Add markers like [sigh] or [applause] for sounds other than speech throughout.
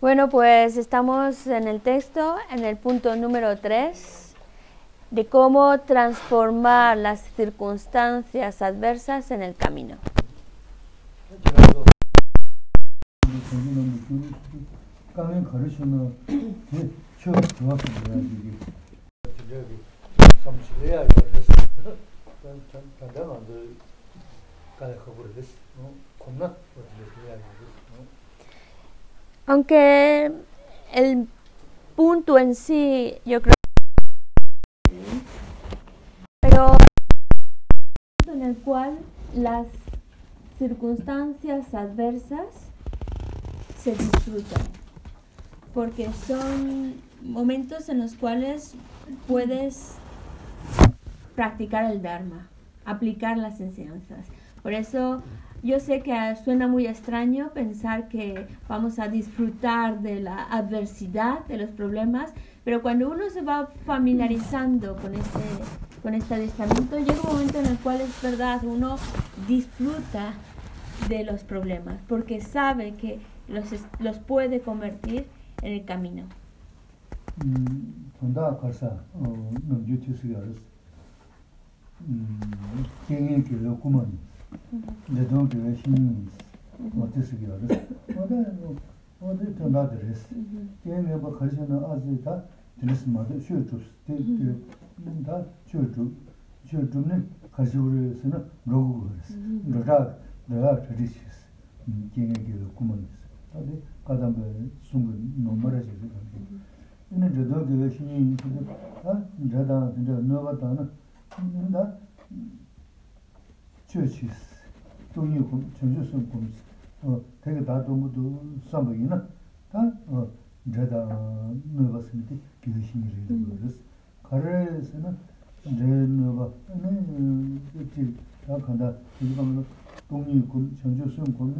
Bueno, pues estamos en el texto, en el punto número 3, de cómo transformar las circunstancias adversas en el camino. Aunque el punto en sí, yo creo pero en el cual las circunstancias adversas se disfrutan, porque son momentos en los cuales puedes practicar el Dharma, aplicar las enseñanzas. Por eso yo sé que suena muy extraño pensar que vamos a disfrutar de la adversidad, de los problemas, pero cuando uno se va familiarizando con este, con este adiestramiento, llega un momento en el cual es verdad, uno disfruta de los problemas, porque sabe que los, los puede convertir en el camino. Mm, 내돈 그 신이 어디서 기억을 어디 어디 좀 나들스 게임에 뭐 가르치는 아주다 드레스 마도 쇼트 스테이트 다 쇼트 쇼트는 가지고서는 로고 그랬어 너가 너가 드리시스 게임에 그 구멍 어디 가담be 숨은 노멀하지 그거 근데 저도 그 신이 아 저다 저 너가 나 chūchīs, tūngi kūm, chūchū sūm kūms, tēki dā tōngu tū sāmbu yinā, tā dhēdā nūba sīmiti gyōshīngi rīdā gōrīs. Kārē sīnā dhē nūba, nē chī dā kāndā, chūchū kāmā tūngi kūm, chūchū sūm kūm,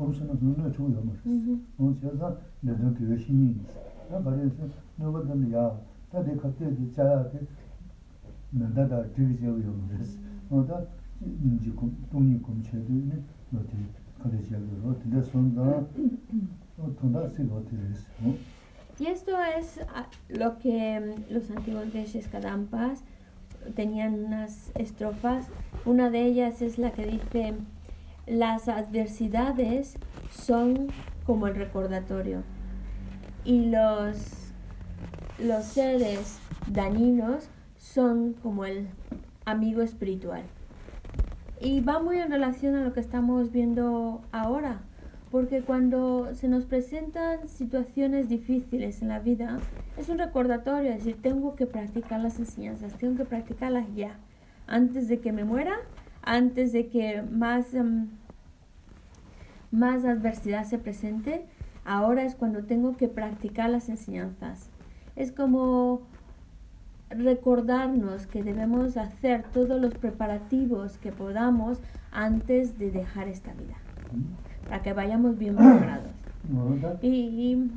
kūm sīnā nūna chū yō mārīs. Nō chē sā dhēdā gyōshīngi yinīs. Tā kārē sīnā nūba dhēm yā, tā dhē kātē dhī chāyā dhē nāndā dā dhīg dīgī chā yō mārīs. Y esto es ah, lo que mm, los antiguos Geshes Kadampas tenían unas estrofas. Una de ellas es la que dice, las adversidades son como el recordatorio y los, los seres dañinos son como el amigo espiritual. Y va muy en relación a lo que estamos viendo ahora, porque cuando se nos presentan situaciones difíciles en la vida, es un recordatorio, es decir, tengo que practicar las enseñanzas, tengo que practicarlas ya, antes de que me muera, antes de que más, em, más adversidad se presente, ahora es cuando tengo que practicar las enseñanzas. Es como recordarnos que debemos hacer todos los preparativos que podamos antes de dejar esta vida, para que vayamos bien [clears throat] preparados. Y,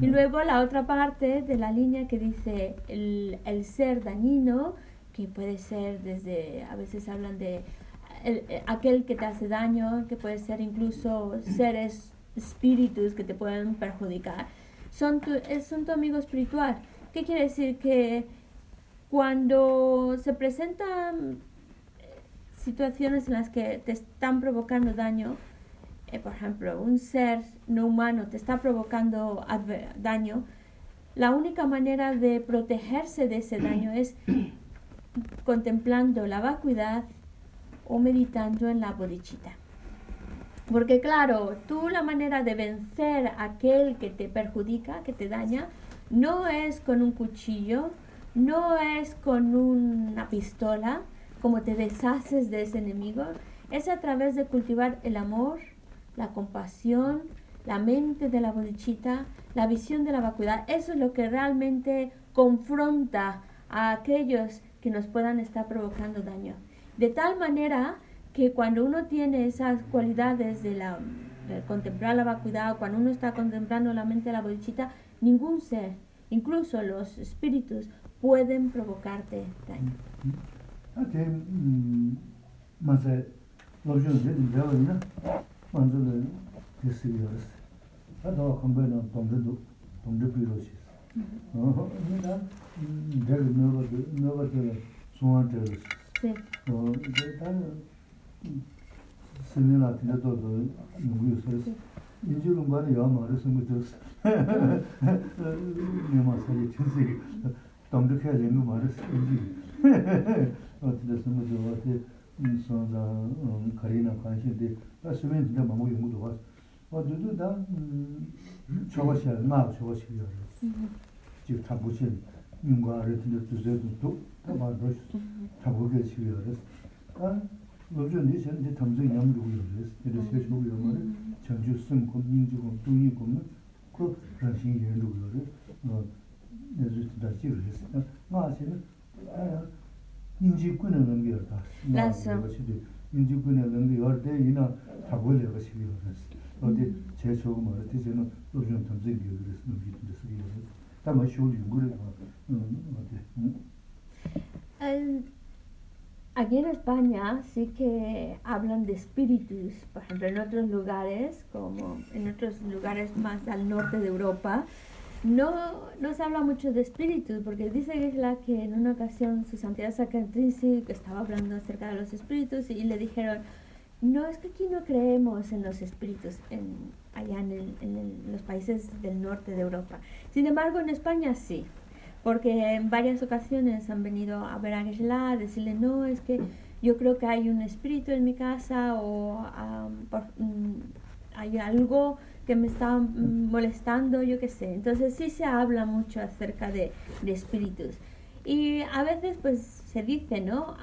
y, luego la otra parte de la línea que dice el, el, ser dañino, que puede ser desde, a veces hablan de aquel que te hace daño, que puede ser incluso seres, espíritus que te pueden perjudicar, son tu, son tu amigo espiritual. ¿Qué quiere decir? Que cuando se presentan eh, situaciones en las que te están provocando daño, eh, por ejemplo, un ser no humano te está provocando daño, la única manera de protegerse de ese daño es [clears throat] contemplando la vacuidad o meditando en la bodichita. Porque claro, tú la manera de vencer a aquel que te perjudica, que te daña, no es con un cuchillo, no es con una pistola como te deshaces de ese enemigo, es a través de cultivar el amor, la compasión, la mente de la bodichita, la visión de la vacuidad. Eso es lo que realmente confronta a aquellos que nos puedan estar provocando daño. De tal manera que cuando uno tiene esas cualidades de, la, de contemplar la vacuidad, cuando uno está contemplando la mente de la bodichita, ningún ser, incluso los espíritus, pueden provocarte daño. Suan de sí. Oh de ta se ni la tiene todo no yo sé inji lo mare ya mare se me dos ni ma se ni tsi tombe ke le no mare se inji o de se me do sōnzā karīna kāñshī dī, dā sūmēn dī dā māngu yungu dō wās. wā dū dū dā chōgā shī yā, ngā chōgā shī yā rī. jī tā bū shī, yungu ā rī tī dā dū zē dū dū, dā mā rō shī, tā bū kē shī yā rī. dā lō chō nī shī dī tam zī yam rū yā rī, dī dā shī shī yā mā rī, chāng chū sīm kōm, yīng chū kōm, dū yī kōm, kō rā shī yā rū yā rī, nā zū tī dā jī rī. ngā shī 인지 꾸는 능력이다. 맞아. 인지 꾸는 능력이 어때 이나 타고를 해가 싶어요. 어디 제 좋은 말 어디 저는 요즘 던진 게 그래서 느끼는 데서 이거. 다만 쇼리 연구를 음 어 Aquí en España sí que hablan de espíritus, por ejemplo, en otros lugares, como en otros lugares más al norte de Europa, no, no se habla mucho de espíritus, porque dice Gisela que en una ocasión su santidad que estaba hablando acerca de los espíritus y le dijeron, no, es que aquí no creemos en los espíritus en, allá en, los países del norte de Europa. Sin embargo, en España sí, porque en varias ocasiones han venido a ver a Gisela, a decirle, no, es que yo creo que hay un espíritu en mi casa o mm, hay algo que me está molestando, yo qué sé. Entonces sí se habla mucho acerca de, espíritus. Y a veces pues se dice, ¿no?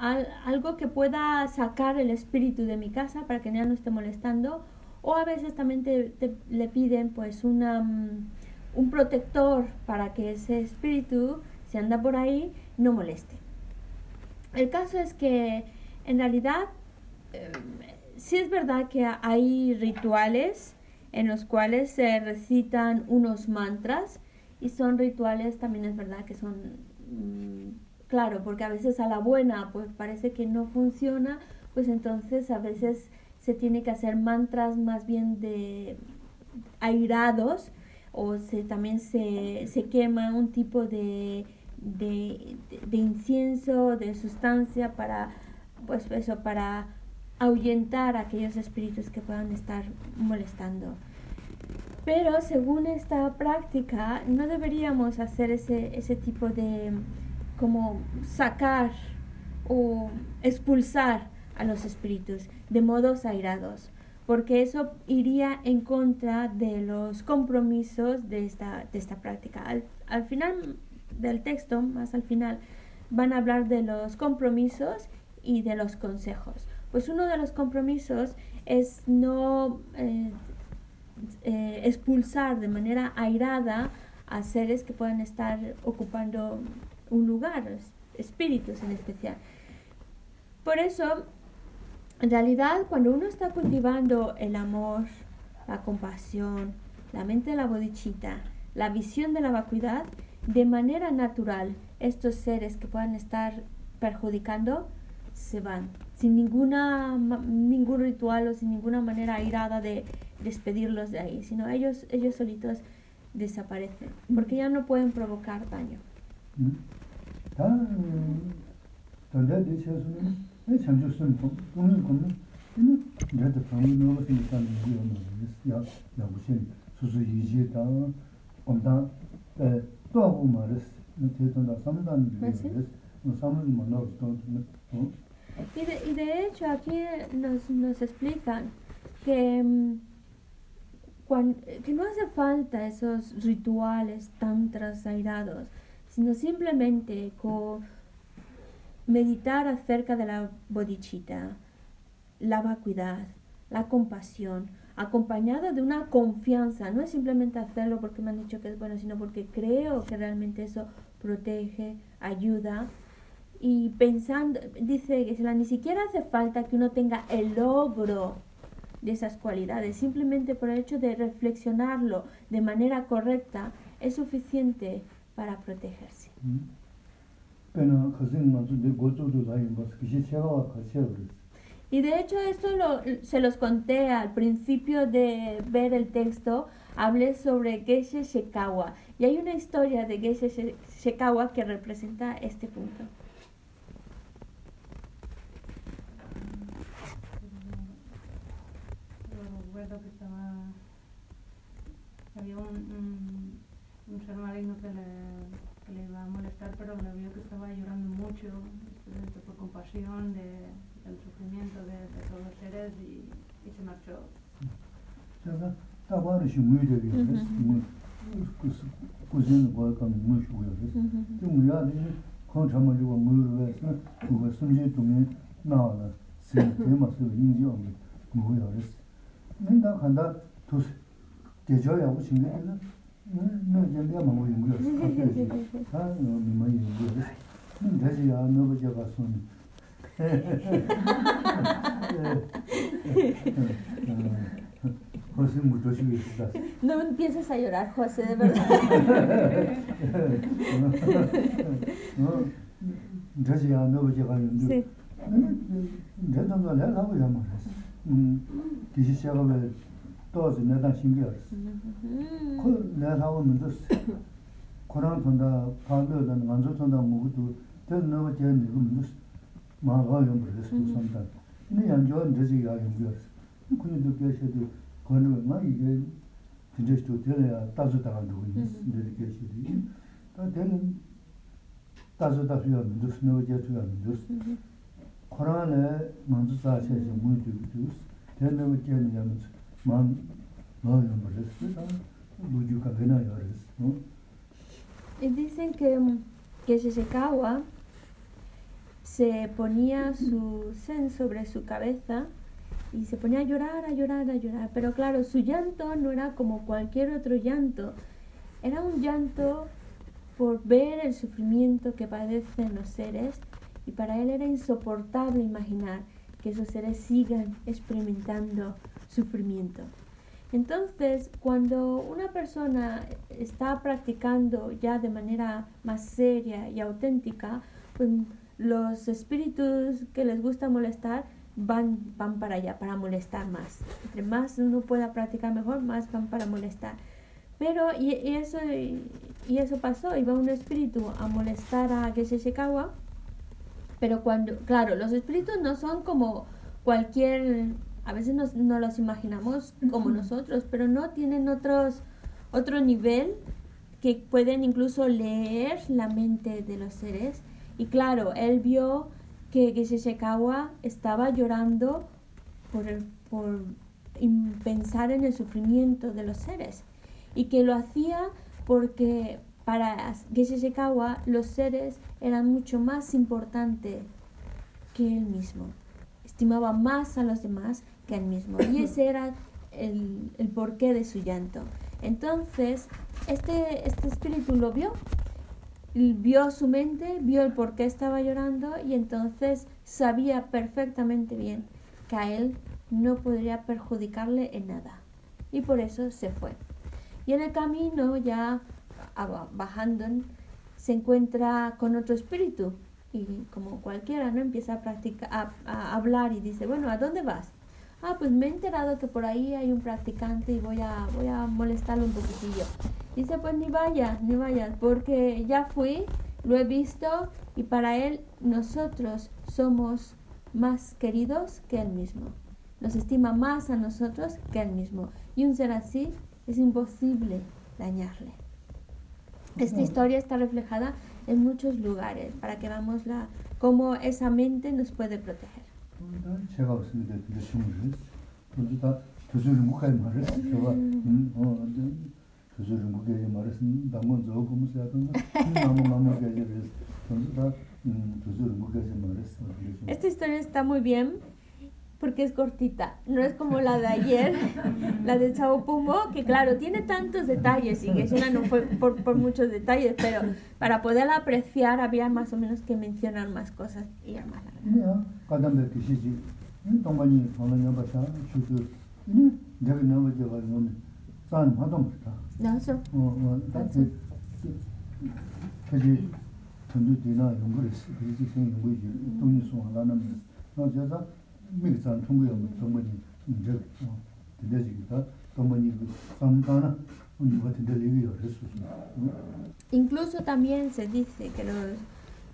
algo que pueda sacar el espíritu de mi casa para que ya no esté molestando. O a veces también te, le piden pues una, mm, un protector para que ese espíritu, si anda por ahí, no moleste. El caso es que en realidad eh, sí es verdad que hay rituales en los cuales se recitan unos mantras y son rituales, también es verdad que son, mm, claro, porque a veces a la buena pues parece que no funciona, pues entonces a veces se tiene que hacer mantras más bien de airados o se, también se, se quema un tipo de, de, de, incienso, de sustancia para, pues eso, para ahuyentar a aquellos espíritus que puedan estar molestando. Pero según esta práctica, no deberíamos hacer ese, ese tipo de como sacar o expulsar a los espíritus de modos airados, porque eso iría en contra de los compromisos de esta, de esta práctica. Al, al final del texto, más al final, van a hablar de los compromisos y de los consejos. Pues uno de los compromisos es no eh, eh, expulsar de manera airada a seres que puedan estar ocupando un lugar, espíritus en especial. Por eso, en realidad, cuando uno está cultivando el amor, la compasión, la mente de la bodichita, la visión de la vacuidad, de manera natural, estos seres que puedan estar perjudicando se van, sin ninguna, ningún ritual o sin ninguna manera airada de despedirlos de ahí, sino ellos, ellos solitos desaparecen, porque ya no pueden provocar daño. Y de, y de hecho aquí nos, nos explican que, mm, que no hace falta esos rituales tan trasairados, sino simplemente con meditar acerca de la bodichita, la vacuidad, la compasión, acompañada de una confianza. No es simplemente hacerlo porque me han dicho que es bueno, sino porque creo que realmente eso protege, ayuda y pensando, dice que ni siquiera hace falta que uno tenga el logro de esas cualidades, simplemente por el hecho de reflexionarlo de manera correcta es suficiente para protegerse. Y de hecho esto lo, se los conté al principio de ver el texto, hablé sobre Geshe Shekawa. Y hay una historia de Geshe Shekawa que representa este punto. Que estaba... Había un, un, un ser maligno que le, que le iba a molestar, pero le vio que estaba llorando mucho, por compasión de, del sufrimiento de, de todos los seres y, y se marchó. 제가 따바르 시무이데 비스 뭐 그스 고진 거가 뭐 쉬고요. 좀 뭐야 이 컨트롤 좀 뭐를 해서 그거 숨지 동에 나와라. 세 테마스 인지요. 뭐야 그랬어. 내가 간다 두 계절야 뭐 신경을 너 이제 뭐 이거 갑자기 아 뭐, 이거 음 다시야 너 버져 가서 José mucho No empieces a llorar, José, de verdad. 다시 안 넣어져 가는데. Sí. 내가 너 내가 하고 있단 말이야. 음. 기시 시작하면 또 내가 신기했어. 그 내가 하고 있는데 코로나 돈다 파도는 완전 돈다 먹어도 될 너무 제일 이거 무슨 마가 좀 그랬어 sometimes. 근데 양조 이제 야 연구했어. 근데 계셔도 그거는 막 이게 진짜 또 되어야 따져다가 누구 있어. 이제 계시지. 다 되는 따져다 필요는 무슨 뭐 제가 무슨 코로나에 먼저 사셔서 문제 있어. 되는 거 되는 만 마음 그랬어. 무주가 되나 그랬어. Y dicen que, que Shishikawa se ponía su sen sobre su cabeza y se ponía a llorar, a llorar, a llorar. Pero claro, su llanto no era como cualquier otro llanto. Era un llanto por ver el sufrimiento que padecen los seres y para él era insoportable imaginar que esos seres sigan experimentando sufrimiento. Entonces, cuando una persona está practicando ya de manera más seria y auténtica, pues los espíritus que les gusta molestar van, van para allá, para molestar más. Entre más uno pueda practicar mejor, más van para molestar. Pero, y, eso, y, eso pasó, iba un espíritu a molestar a Geshe Shekawa, pero cuando, claro, los espíritus no son como cualquier, a veces nos, no los imaginamos como nosotros, pero no tienen otros, otro nivel que pueden incluso leer la mente de los seres. Y claro, él vio que Geshe Shekawa estaba llorando por, por pensar en el sufrimiento de los seres y que lo hacía porque para Geshe Shekawa los seres eran mucho más importantes que él mismo. Estimaba más a los demás que a él mismo. Y ese era el, el porqué de su llanto. Entonces, este, este espíritu lo vio vio su mente, vio el por qué estaba llorando y entonces sabía perfectamente bien que a él no podría perjudicarle en nada. Y por eso se fue. Y en el camino, ya bajando, se encuentra con otro espíritu. Y como cualquiera, ¿no? Empieza a, practicar, a hablar y dice, bueno, ¿a dónde vas? ah, pues me he enterado que por ahí hay un practicante y voy a, voy a molestarlo un poquitillo. Dice, pues ni vayas, ni vayas, porque ya fui, lo he visto y para él nosotros somos más queridos que él mismo. Nos estima más a nosotros que él mismo. Y un ser así es imposible dañarle. Esta historia está reflejada en muchos lugares para que veamos la, cómo esa mente nos puede proteger. Esta historia está muy bien porque es cortita, no es como la de ayer, [laughs] la de Chao Pumo, que claro, tiene tantos detalles y que no fue por, por, muchos detalles, pero para poderla apreciar había más o menos que mencionar más cosas y ya más larga. No, eso. 미산 통고요 동문이 이제 어 되지기다 동문이 상가나 우리 같은 데 리뷰 incluso también se dice que los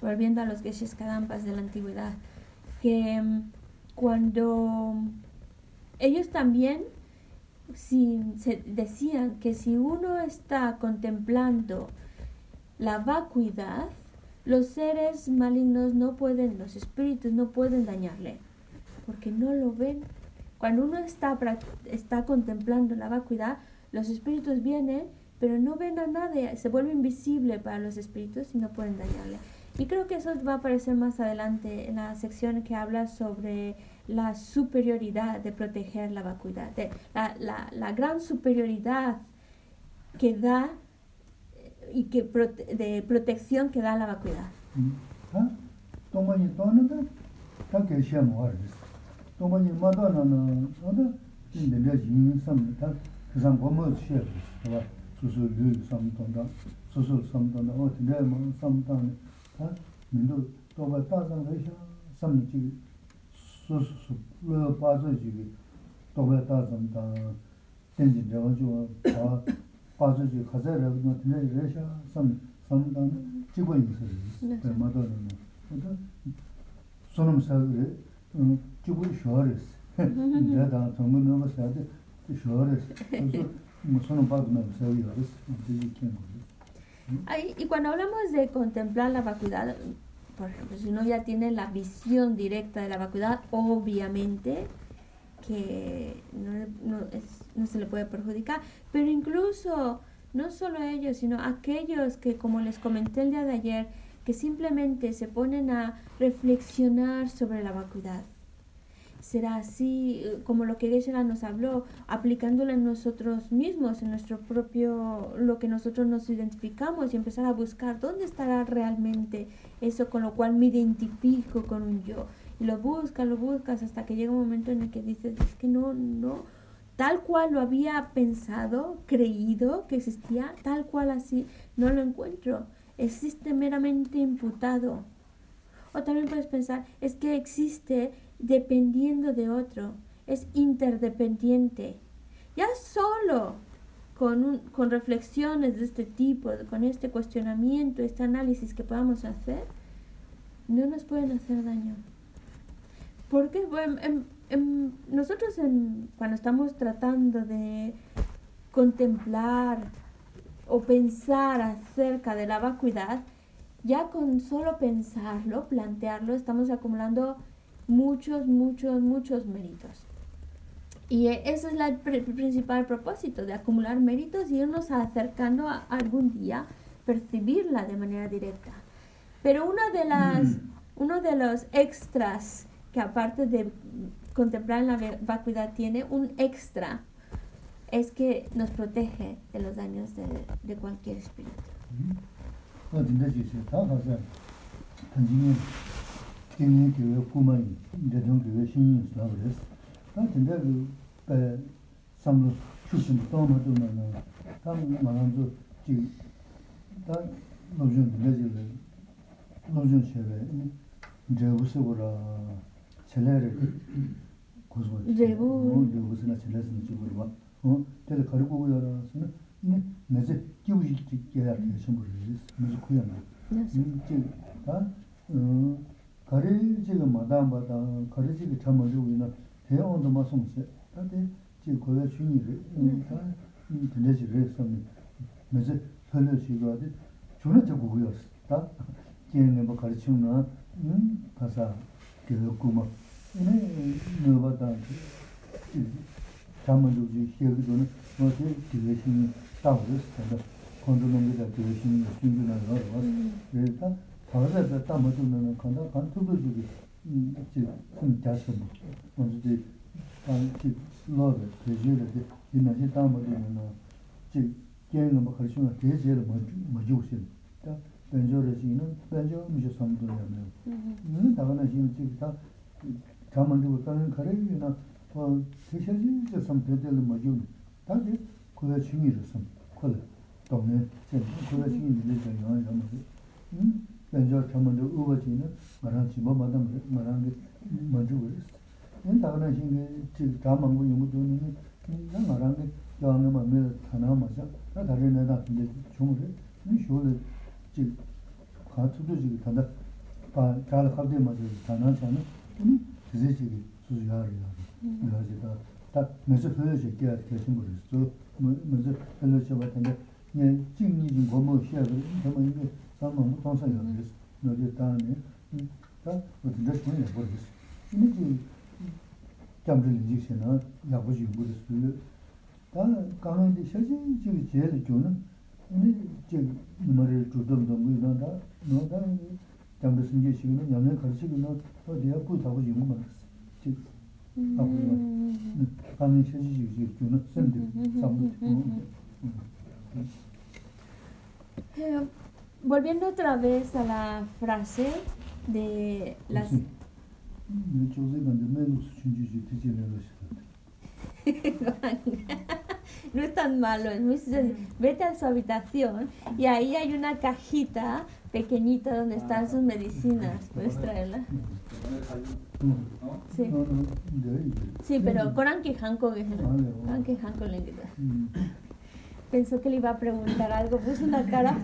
volviendo a los geshes kadampas de la antigüedad que mm, cuando ellos también si se decían que si uno está contemplando la vacuidad los seres malignos no pueden, los espíritus no pueden dañarle, porque no lo ven. Cuando uno está, está contemplando la vacuidad, los espíritus vienen, pero no ven a nadie, se vuelve invisible para los espíritus y no pueden dañarle. Y creo que eso va a aparecer más adelante en la sección que habla sobre la superioridad de proteger la vacuidad, de la, la, la gran superioridad que da y que prote de protección que da la vacuidad. ¿Ah? Toma ni tona da ta que se mo ar. Toma ni ma da na na da in de le jin sam ta san go mo che ba su su lu sam ton da su su sam ton da o ti de ma sam ta ne ta min do to ba ta san le sha sam ni ji su su su le ba zhe ji to ba ta sam ta ten jin de wa ju ba 빠져지 가자라 뭐 근데 레샤 선 선단 찍고 있는 소리. 그 맞아요. 근데 손음 사그래. 음 찍고 쉬어레스. 내가 정말 너무 사데 쉬어레스. 그래서 뭐 손음 빠지면 세우여레스. 이제 Y cuando hablamos de contemplar la vacuidad, por ejemplo, si uno ya tiene la visión directa de la vacuidad, obviamente que no, no, es, no se le puede perjudicar, pero incluso no solo ellos, sino aquellos que, como les comenté el día de ayer, que simplemente se ponen a reflexionar sobre la vacuidad. Será así eh, como lo que geshe nos habló, aplicándolo en nosotros mismos, en nuestro propio, lo que nosotros nos identificamos y empezar a buscar dónde estará realmente eso con lo cual me identifico con un yo lo buscas, lo buscas hasta que llega un momento en el que dices, es que no, no, tal cual lo había pensado, creído que existía, tal cual así, no lo encuentro. Existe meramente imputado. O también puedes pensar, es que existe dependiendo de otro, es interdependiente. Ya solo con, con reflexiones de este tipo, con este cuestionamiento, este análisis que podamos hacer, no nos pueden hacer daño. Porque nosotros cuando estamos tratando de contemplar o pensar acerca de la vacuidad, ya con solo pensarlo, plantearlo, estamos acumulando muchos, muchos, muchos méritos. Y e, ese es el principal propósito, de acumular méritos y irnos acercando a algún día percibirla de manera directa. Pero una de las, mm. uno de los extras que aparte de contemplar la vacuidad tiene un extra, es que nos protege de los daños de, de cualquier espíritu. 첼레르 고소 제부 무슨 첼레스는 지금 봐. 어? 텔레 가르고 오야라서는 네 매제 끼우지 끼야 될 정도로 무슨 쿠야나. 네. 다 어, 가리 지금 마담 바다 가리 지금 참을 주고 있는 대원도 마송세. 다데 지금 거기 중이를 다 근데지를 했으면 매제 설레 시도하듯 주는 저 보고였어. 다 걔네 뭐 가르치나 음 가사 그 고마 네 너바다 잠만도 지 시에도는 뭐지 지내신 따오르스다 컨트롤링이 되신 신규나 거로 그래서 다르다 담아두는 건다 간투도 주기 음 지금 자신 먼저 이제 단지 로드 대지를 이제 담아두는 지 게임은 뭐 가르치면 대지를 먼저 먼저 오신 다 변조를 지는 변조 미저 삼도냐면 음 다가나 지금 지금 다 가만두고 가는 가래이나 어 대셔지 저 선배들 뭐죠 다들 그거 중요해서 선 그래 동네 제 그거 중요해 이제 영화 좀 음? 먼저 가만두 우버지는 말한 지 뭐마다 말한 게 먼저 그랬어 yin daga na xingi chigi dhaa mangu yungu du nini na nga rangi yaa nga ma me thana ma xa na dhari na dhaa xingi chungu ri ni shu li chigi khaa tsudu chigi tanda pa dhaa la khabdi ma chigi thana xa na ni tizi chigi suzu yaa ri yaa ri yaa zi dhaa dhaa me zi phyo xe kia kia xingu ri su me zi phyo xe ba tanda nye jing ni jing gomo xia ri dhaa ma yungi dhaa mangu tongsa yaa ri su no ri dhaa ni dhaa wadi dhaa xingi yaa ri su ini ji jamzhi linji xe na yabu ji yungu de suyu. Da kangan di xe zi ji ji li ju na, ini ji nima ri ju dum dum gui na da, no da jamzhi sinji xe na, nyamne kar xe na, da diya bui tabu ji yungu ma rasi. Ji abu ya. Kangan xe zi ji ji ju na, sen di, sabu di. Eh, volviendo otra vez a la frase de las... Sí. 네, 조세 간데 메뉴 수준지 지지는 [laughs] no es tan malo, es muy sencillo. Vete a su habitación y ahí hay una cajita pequeñita donde están sus medicinas. [laughs] Puedes traerla. Sí. De. Sí, pero con Anki Hanko, Vale, vale. Anki Hanko le. Pensó que le iba a preguntar algo, puso una cara.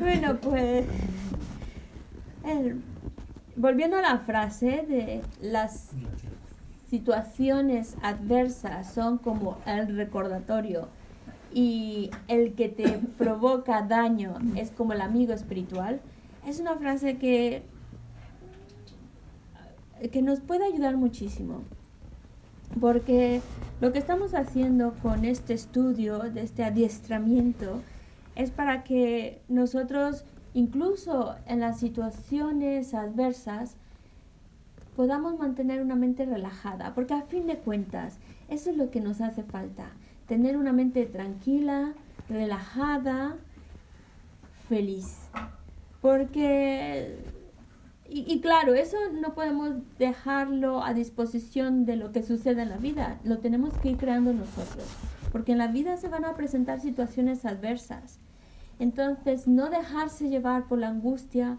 bueno, pues. el- volviendo a la frase de las situaciones adversas son como el recordatorio y el que te provoca daño es como el amigo espiritual, es una frase que, que nos puede ayudar muchísimo. Porque lo que estamos haciendo con este estudio, de este adiestramiento, es para que nosotros, incluso en las situaciones adversas, podamos mantener una mente relajada. Porque a fin de cuentas, eso es lo que nos hace falta. Tener una mente tranquila, relajada, feliz. Porque y, claro, eso no podemos dejarlo a disposición de lo que sucede en la vida, lo tenemos que ir creando nosotros, porque en la vida se van a presentar situaciones adversas. Entonces, no dejarse llevar por la angustia,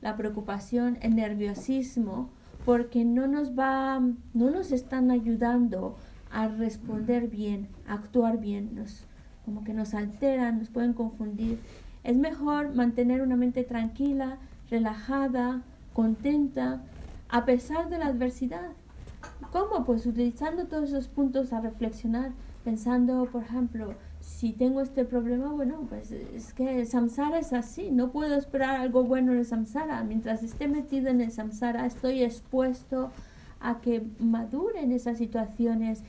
la preocupación, el nerviosismo, porque no nos va, no nos están ayudando a responder bien, a actuar bien, nos, como que nos alteran, nos pueden confundir. Es mejor mantener una mente tranquila, relajada, contenta, a pesar de la adversidad. ¿Cómo? Pues utilizando todos esos puntos a reflexionar, pensando, por ejemplo, si tengo este problema, bueno, pues es que el samsara es así, no puedo esperar algo bueno en el samsara. Mientras esté metido en el samsara, estoy expuesto a que maduren esas situaciones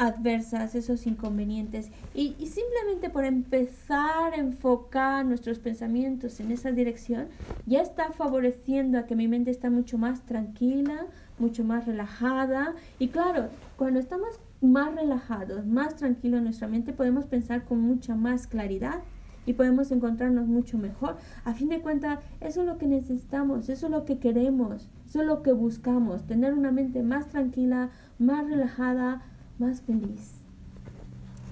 adversas, esos inconvenientes. Y, y simplemente por empezar a enfocar nuestros pensamientos en esa dirección, ya está favoreciendo a que mi mente está mucho más tranquila, mucho más relajada. Y claro, cuando estamos más relajados, más tranquilos en nuestra mente, podemos pensar con mucha más claridad y podemos encontrarnos mucho mejor. A fin de cuentas, eso es lo que necesitamos, eso es lo que queremos, eso es lo que buscamos, tener una mente más tranquila, más relajada, más feliz.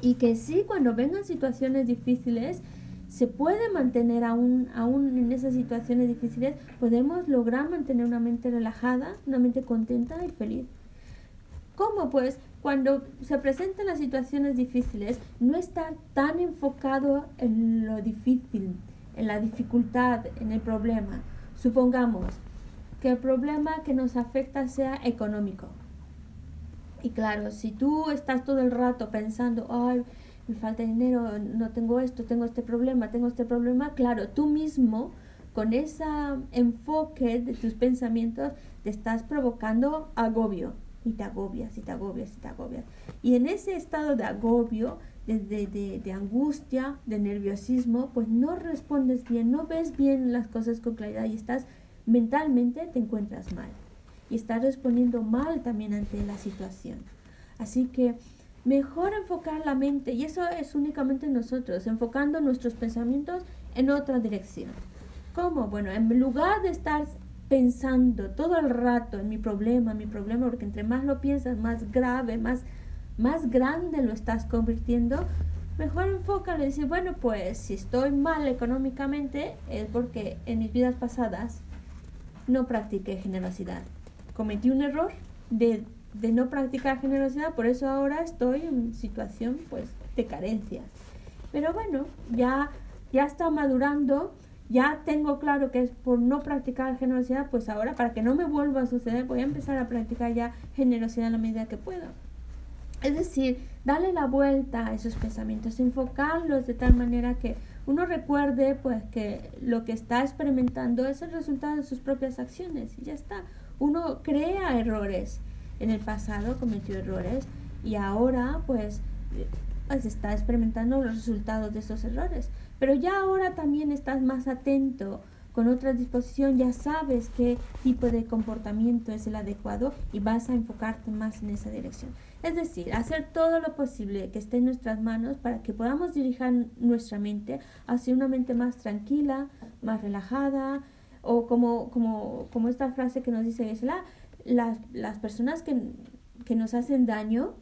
Y que sí, cuando vengan situaciones difíciles, se puede mantener aún, aún en esas situaciones difíciles, podemos lograr mantener una mente relajada, una mente contenta y feliz. ¿Cómo? Pues cuando se presentan las situaciones difíciles, no estar tan enfocado en lo difícil, en la dificultad, en el problema. Supongamos que el problema que nos afecta sea económico. Y claro, si tú estás todo el rato pensando, ay, me falta dinero, no tengo esto, tengo este problema, tengo este problema, claro, tú mismo con ese enfoque de tus pensamientos te estás provocando agobio y te agobias y te agobias y te agobias. Y en ese estado de agobio, de, de, de, de angustia, de nerviosismo, pues no respondes bien, no ves bien las cosas con claridad y estás mentalmente te encuentras mal y estás respondiendo mal también ante la situación. Así que mejor enfocar la mente, y eso es únicamente nosotros, enfocando nuestros pensamientos en otra dirección. ¿Cómo? Bueno, en lugar de estar pensando todo el rato en mi problema, mi problema, porque entre más lo piensas, más grave, más, más grande lo estás convirtiendo, mejor enfócalo y decir, bueno, pues si estoy mal económicamente es porque en mis vidas pasadas no practiqué generosidad. Cometí un error de, de no practicar generosidad, por eso ahora estoy en situación pues de carencias. Pero bueno, ya, ya está madurando, ya tengo claro que es por no practicar generosidad, pues ahora para que no me vuelva a suceder voy a empezar a practicar ya generosidad en la medida que puedo. Es decir, darle la vuelta a esos pensamientos, enfocarlos de tal manera que uno recuerde pues que lo que está experimentando es el resultado de sus propias acciones y ya está. Uno crea errores. En el pasado cometió errores y ahora pues, pues está experimentando los resultados de esos errores. Pero ya ahora también estás más atento con otra disposición, ya sabes qué tipo de comportamiento es el adecuado y vas a enfocarte más en esa dirección. Es decir, hacer todo lo posible que esté en nuestras manos para que podamos dirigir nuestra mente hacia una mente más tranquila, más relajada, o como, como, como esta frase que nos dice Gisela, las, las personas que, que nos hacen daño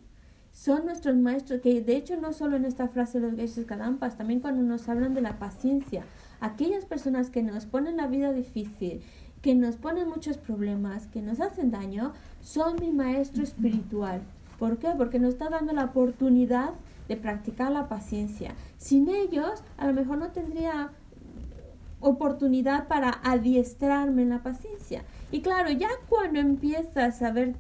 son nuestros maestros, que de hecho no solo en esta frase los Geshes Kadampas, también cuando nos hablan de la paciencia, aquellas personas que nos ponen la vida difícil, que nos ponen muchos problemas, que nos hacen daño, son mi maestro espiritual. ¿Por qué? Porque nos está dando la oportunidad de practicar la paciencia. Sin ellos, a lo mejor no tendría oportunidad para adiestrarme en la paciencia. Y claro, ya cuando empiezas a ver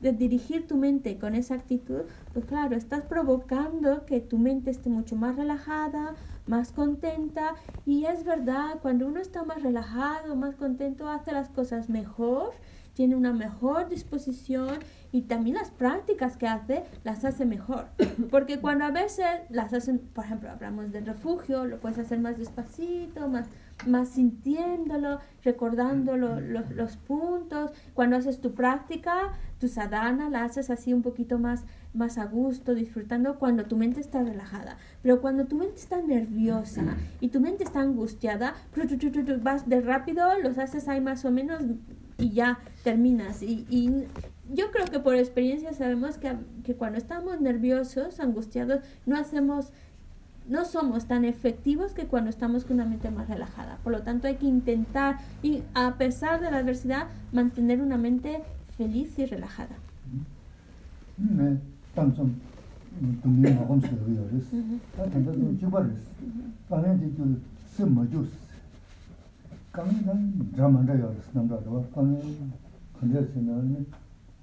dirigir tu mente con esa actitud, pues claro, estás provocando que tu mente esté mucho más relajada, más contenta. Y es verdad, cuando uno está más relajado, más contento, hace las cosas mejor, tiene una mejor disposición y también las prácticas que hace las hace mejor. [coughs] Porque cuando a veces las hacen, por ejemplo, hablamos del refugio, lo puedes hacer más despacito, más, más sintiéndolo, recordando los puntos. Cuando haces tu práctica, tu sadhana, la haces así un poquito más, más a gusto, disfrutando cuando tu mente está relajada. Pero cuando tu mente está nerviosa y tu mente está angustiada, vas de rápido, los haces ahí más o menos y ya terminas. Y, y yo creo que por experiencia sabemos que, que, cuando estamos nerviosos, angustiados, no hacemos, no somos tan efectivos que cuando estamos con una mente más relajada. Por lo tanto, hay que intentar, y a pesar de la adversidad, mantener una mente feliz y relajada.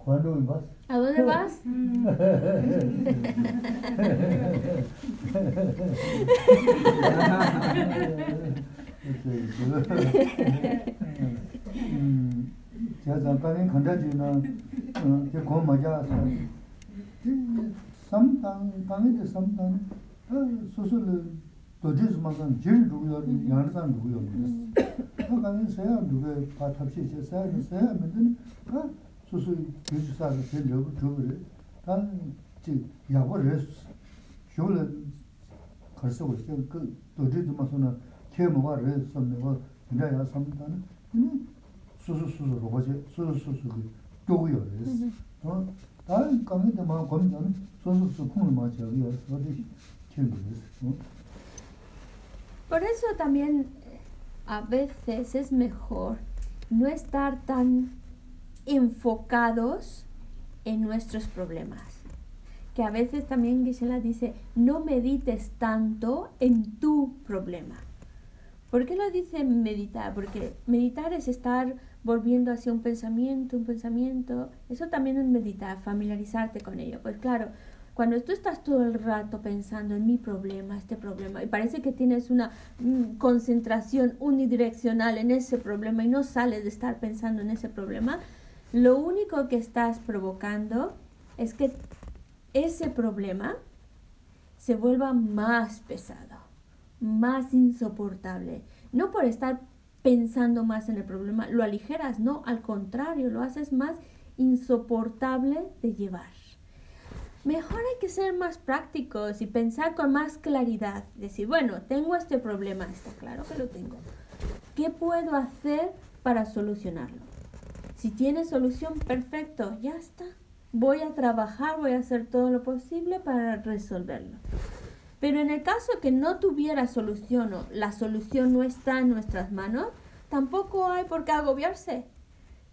¿Cuándo vas? ¿A dónde vas? 제가 잠깐에 건다지나 그 고마자 삼당 당에도 삼당 소소를 도지스 마간 제일 누구야 양산 누구야 그래서 가는 새야 누구 파탑시 제사 새야 맨들 아 소소 교수사가 제일 여부 저거를 단지 야고를 쇼를 가서 그 도지스 마서나 케모가를 섬내고 내가 삼당 음 수수수수 로고지 수수수수 교구요 그래서 어 다른 강의도 막 거기는 수수수 풍을 맞아 여기 어디 Por eso también a veces es mejor no estar tan enfocados en nuestros problemas. Que a veces también Gisela dice, no medites tanto en tu problema. ¿Por qué lo dice meditar? Porque meditar es estar volviendo hacia un pensamiento, un pensamiento. Eso también es meditar, familiarizarte con ello. Pues claro, cuando tú estás todo el rato pensando en mi problema, este problema, y parece que tienes una mm, concentración unidireccional en ese problema y no sales de estar pensando en ese problema, lo único que estás provocando es que ese problema se vuelva más pesado, más insoportable. No por estar pensando más en el problema, lo aligeras, no, al contrario, lo haces más insoportable de llevar. Mejor hay que ser más prácticos y pensar con más claridad. Decir, bueno, tengo este problema, está claro que lo tengo. ¿Qué puedo hacer para solucionarlo? Si tiene solución, perfecto, ya está. Voy a trabajar, voy a hacer todo lo posible para resolverlo. Pero en el caso que no tuviera solución o la solución no está en nuestras manos, tampoco hay por qué agobiarse.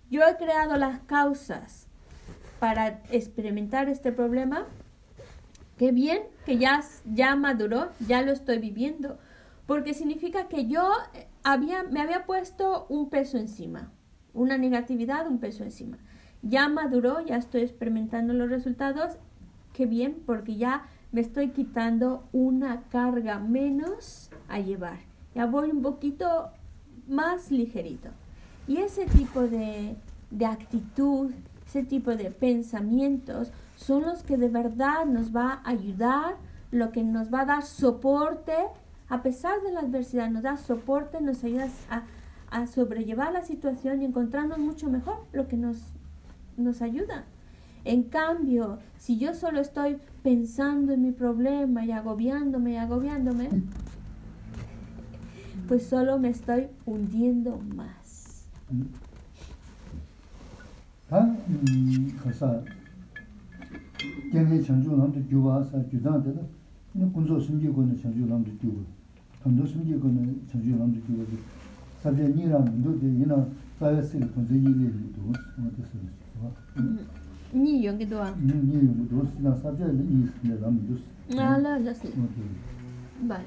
Yo he creado las causas para experimentar este problema. Qué bien que ya, ya maduró, ya lo estoy viviendo, porque significa que yo había, me había puesto un peso encima, una negatividad, un peso encima. Ya maduró, ya estoy experimentando los resultados. Qué bien, porque ya me estoy quitando una carga menos a llevar. Ya voy un poquito más ligerito. Y ese tipo de, de actitud, ese tipo de pensamientos son los que de verdad nos va a ayudar, lo que nos va a dar soporte, a pesar de la adversidad, nos da soporte, nos ayuda a, a sobrellevar la situación y encontrarnos mucho mejor, lo que nos, nos ayuda. En cambio, si yo solo estoy pensando en mi problema y agobiándome y agobiándome, pues solo me estoy hundiendo más. 다 가서 경계 전주남도 교와서 주단데도 이 군소 심지고는 전주남도 교고 전도 심지고는 전주남도 교고 사제 니랑 문도데 이나 사야스 군소 일일도 어디서 Ni yo que doa. Ni ni yo sina sabe ni ni la mudus. Ah, la la sí. Vale.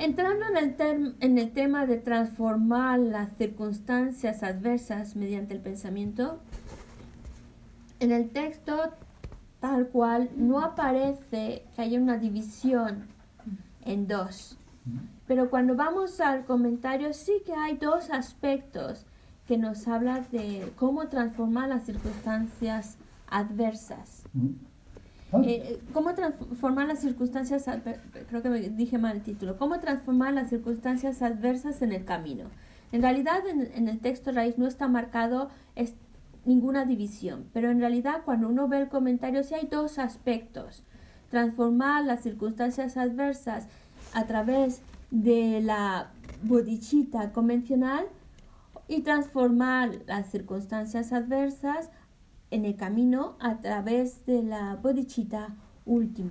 Entrando en el, tema de transformar las circunstancias adversas mediante el pensamiento, en el texto tal cual no aparece que haya una división en dos. Pero cuando vamos al comentario sí que hay dos aspectos que nos habla de cómo transformar las circunstancias adversas. Eh, eh, ¿Cómo transformar las circunstancias, creo que me dije mal el título, cómo transformar las circunstancias adversas en el camino? En realidad en, el texto raíz no está marcado es, ninguna división, pero en realidad cuando uno ve el comentario sí hay dos aspectos. Transformar las circunstancias adversas a través de la bodichita convencional y transformar las circunstancias adversas en el camino a través de la bodhicitta última.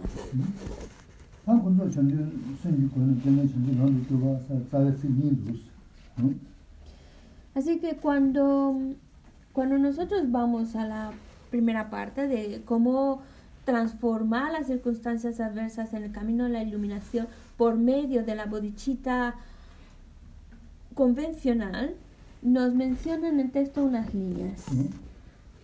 Así que cuando, cuando nosotros vamos a la primera parte de cómo transformar las circunstancias adversas en el camino de la iluminación por medio de la bodhicitta convencional, nos menciona en el texto unas líneas.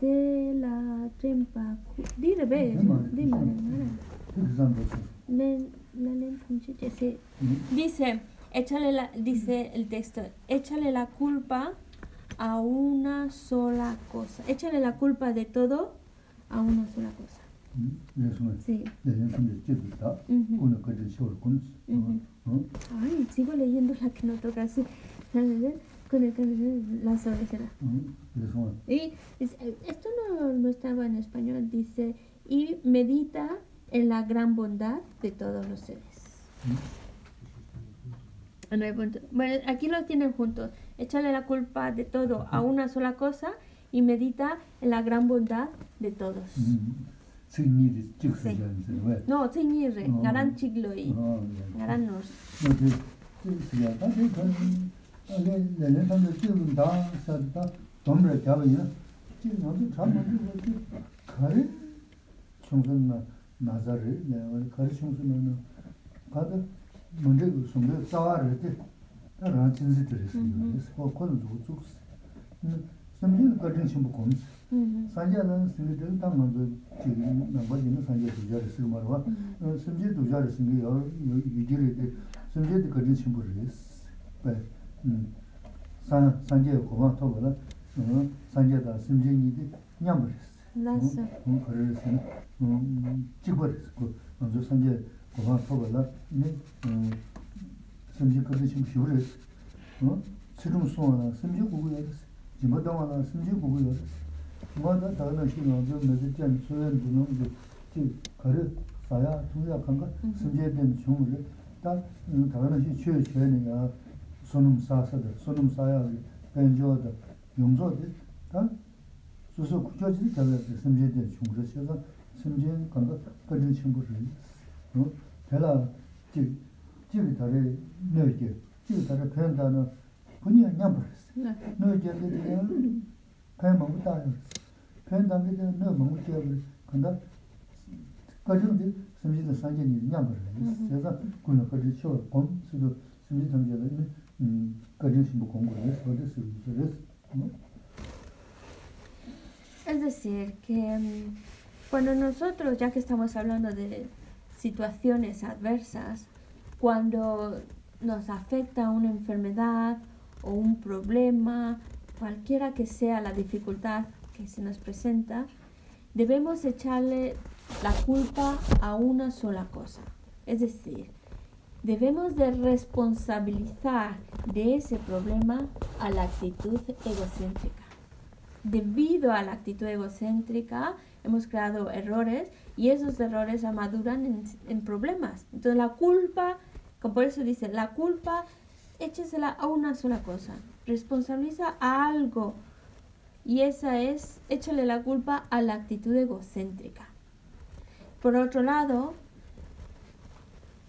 de la trempa dile dime dice échale la dice el texto échale la culpa a una sola cosa. Échale la culpa de todo a una sola cosa. Ay, sigo leyendo la que no toca así. Con el la soledad. Y esto no, no estaba en español, dice, y medita en la gran bondad de todos los seres. Bueno, aquí lo tienen juntos. Échale la culpa de todo a una sola cosa y medita en la gran bondad de todos. tsingyi di chik si jan si we. No, tsingyi re, ngaran chik loi, ngaran nus. No, di chik si jan, ta di kan, ade lele tanda chibun da, sa ta domre gyaba ina, chi nondu chamba di wa di kari chungsun na nazar re, kari chungsun na kada mande gu sungre tsawa re di, ta ran chinsi tiri si jan, ko kwan zugu zugu si. Samjin kajin chimbu kong si. ko, ko, na, zuhu, zuhu, si, samiri, kari, chungsa, komsi, sanje lan singe de ta ma de chi na ba ji na sanje du ja de su ma wa sanje du ja de singe yo yu ji le de sanje de ka ji chi bu re pe san sanje ko ma to ba la sanje da sanje ni de nyam re Nasa. 응 그래서 음 찍버렸어. 그 먼저 선제 고마 포가라. 네. 음 선제 그게 좀 쉬우래. 어? 지금 소나 선제 고고야. 지금 동안은 선제 고고야. 뭐다 다른 시는 좀 늦지 않 소연 두는 그 가르 사야 투야 간가 선제 된 중을 다 다른 시 취해 줘야 손음 사서다. 손음 사야 벤조다. 용조다. 다 수수 구조지 자가 심지에 중그러셔서 심지에 간다 그런 친구를 어 내가 지 지금 다래 너게 지금 다래 편다는 분이 아니야 버렸어 너게 되게 Mm-hmm. Es decir, que mm, cuando nosotros, ya que estamos hablando de situaciones adversas, cuando nos afecta una enfermedad o un problema, cualquiera que sea la dificultad que se nos presenta, debemos echarle la culpa a una sola cosa. Es decir, debemos de responsabilizar de ese problema a la actitud egocéntrica debido a la actitud egocéntrica, hemos creado errores y esos errores amaduran en, problemas. Entonces la culpa, como por eso dice, la culpa, échesela a una sola cosa, responsabiliza a algo y esa es, échale la culpa a la actitud egocéntrica. Por otro lado,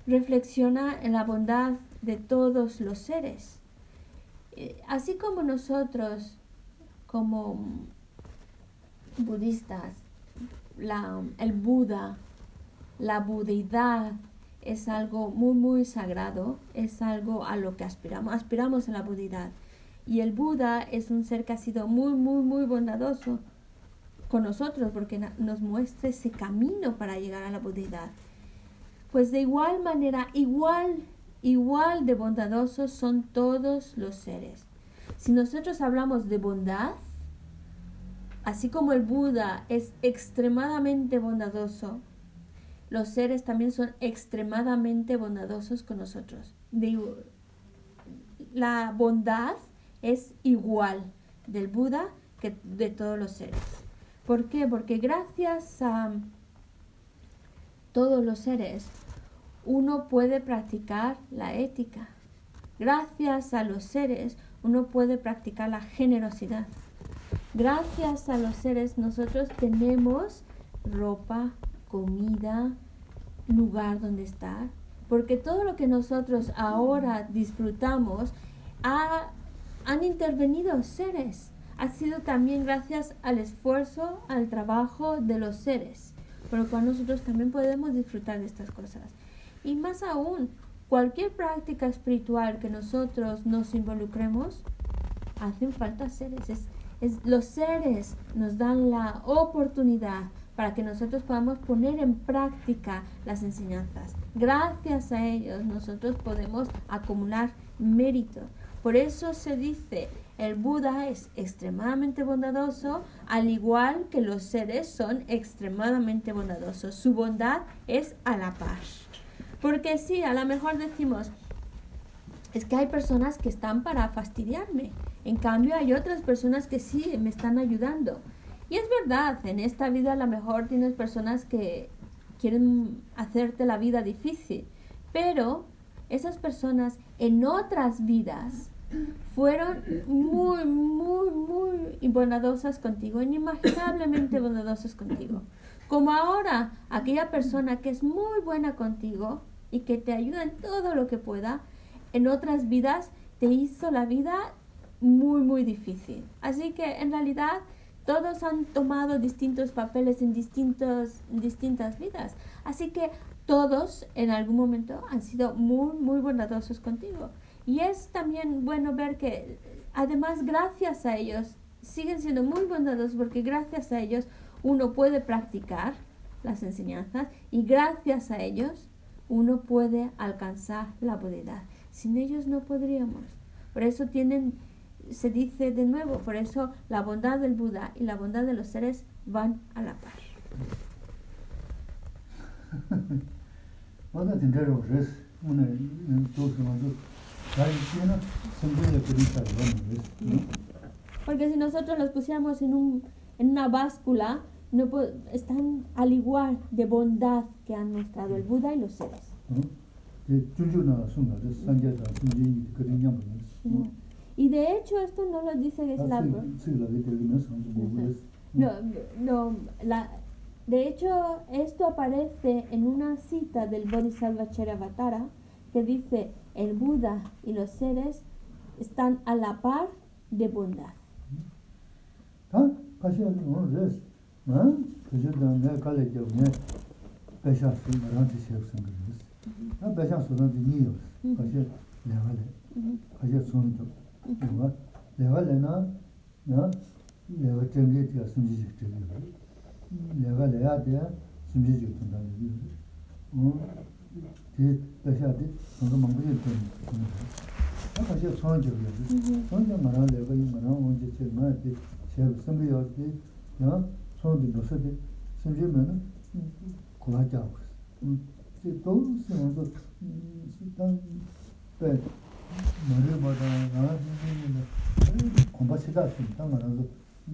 reflexiona en la bondad de todos los seres. Eh, así como nosotros como budistas, el Buda, la budidad es algo muy, muy sagrado, es algo a lo que aspiramos, aspiramos a la budidad. Y el Buda es un ser que ha sido muy, muy, muy bondadoso con nosotros porque nos muestra ese camino para llegar a la budidad. Pues de igual manera, igual, igual de bondadosos son todos los seres. Si nosotros hablamos de bondad, así como el Buda es extremadamente bondadoso, los seres también son extremadamente bondadosos con nosotros. la bondad es igual del Buda que de todos los seres. ¿Por qué? Porque gracias a todos los seres uno puede practicar la ética. Gracias a los seres uno puede practicar la generosidad. Gracias a los seres nosotros tenemos ropa, comida, lugar donde estar, porque todo lo que nosotros ahora disfrutamos han intervenido seres. Ha sido también gracias al esfuerzo, al trabajo de los seres, por lo cual nosotros también podemos disfrutar de estas cosas. Y más aún, cualquier práctica espiritual que nosotros nos involucremos, hacen falta seres. Es, los seres nos dan la oportunidad para que nosotros podamos poner en práctica las enseñanzas. Gracias a ellos nosotros podemos acumular mérito. Por eso se dice, el Buda es extremadamente bondadoso, al igual que los seres son extremadamente bondadosos. Su bondad es a la paz. Porque sí, a lo mejor decimos, es que hay personas que están para fastidiarme. En cambio, hay otras personas que sí me están ayudando. Y es verdad, en esta vida a lo mejor tienes personas que quieren hacerte la vida difícil. Pero esas personas en otras vidas fueron muy, muy, muy bondadosas contigo, inimaginablemente [coughs] bondadosas contigo. Como ahora, aquella persona que es muy buena contigo y que te ayuda en todo lo que pueda, en otras vidas te hizo la vida muy, muy difícil. Así que en realidad todos han tomado distintos papeles en distintos, distintas vidas. Así que todos en algún momento han sido muy, muy bondadosos contigo. Y es también bueno ver que además gracias a ellos siguen siendo muy bondadosos porque gracias a ellos uno puede practicar las enseñanzas y gracias a ellos uno puede alcanzar la budidad. Sin ellos no podríamos. Por eso tienen se dice de nuevo, por eso la bondad del Buda y la bondad de los seres van a la par. [laughs] Porque si nosotros los pusiéramos en, un, en una báscula, no están al igual de bondad que han mostrado el Buda y los seres. Y de hecho esto no lo dice Geshe-la. No, no, la, de hecho esto aparece en una cita del Bodhisattva Charavatara que dice el Buda y los seres están a la par de bondad. ¿Ah? ¿Casi no res? ¿Ah? Pues yo también cale que me mm-hmm. pesas sin garante se usan gris. Ah, pesas son de niños. Casi le vale. Casi son de. ¿Va? Le mm-hmm. vale mm-hmm. na. ¿Ya? Le va tengue te hacen dice que le. Le vale ya te hacen dice que te dan. ¿Mm? 숨지지 되는 내가 내야 돼. 숨지지 된다는 게. 어. 그 배샤데 너도 망고지 되는 거. 나 가서 손 좀. 손 좀. 말아 내가 이 말아 언제 제가 제가 숨비어 때 야, 손도 놓서지 심지면은 고하자고. 음. 또 생각도 일단 네. 머리 보다 나는 공부하시다 좀 당하면서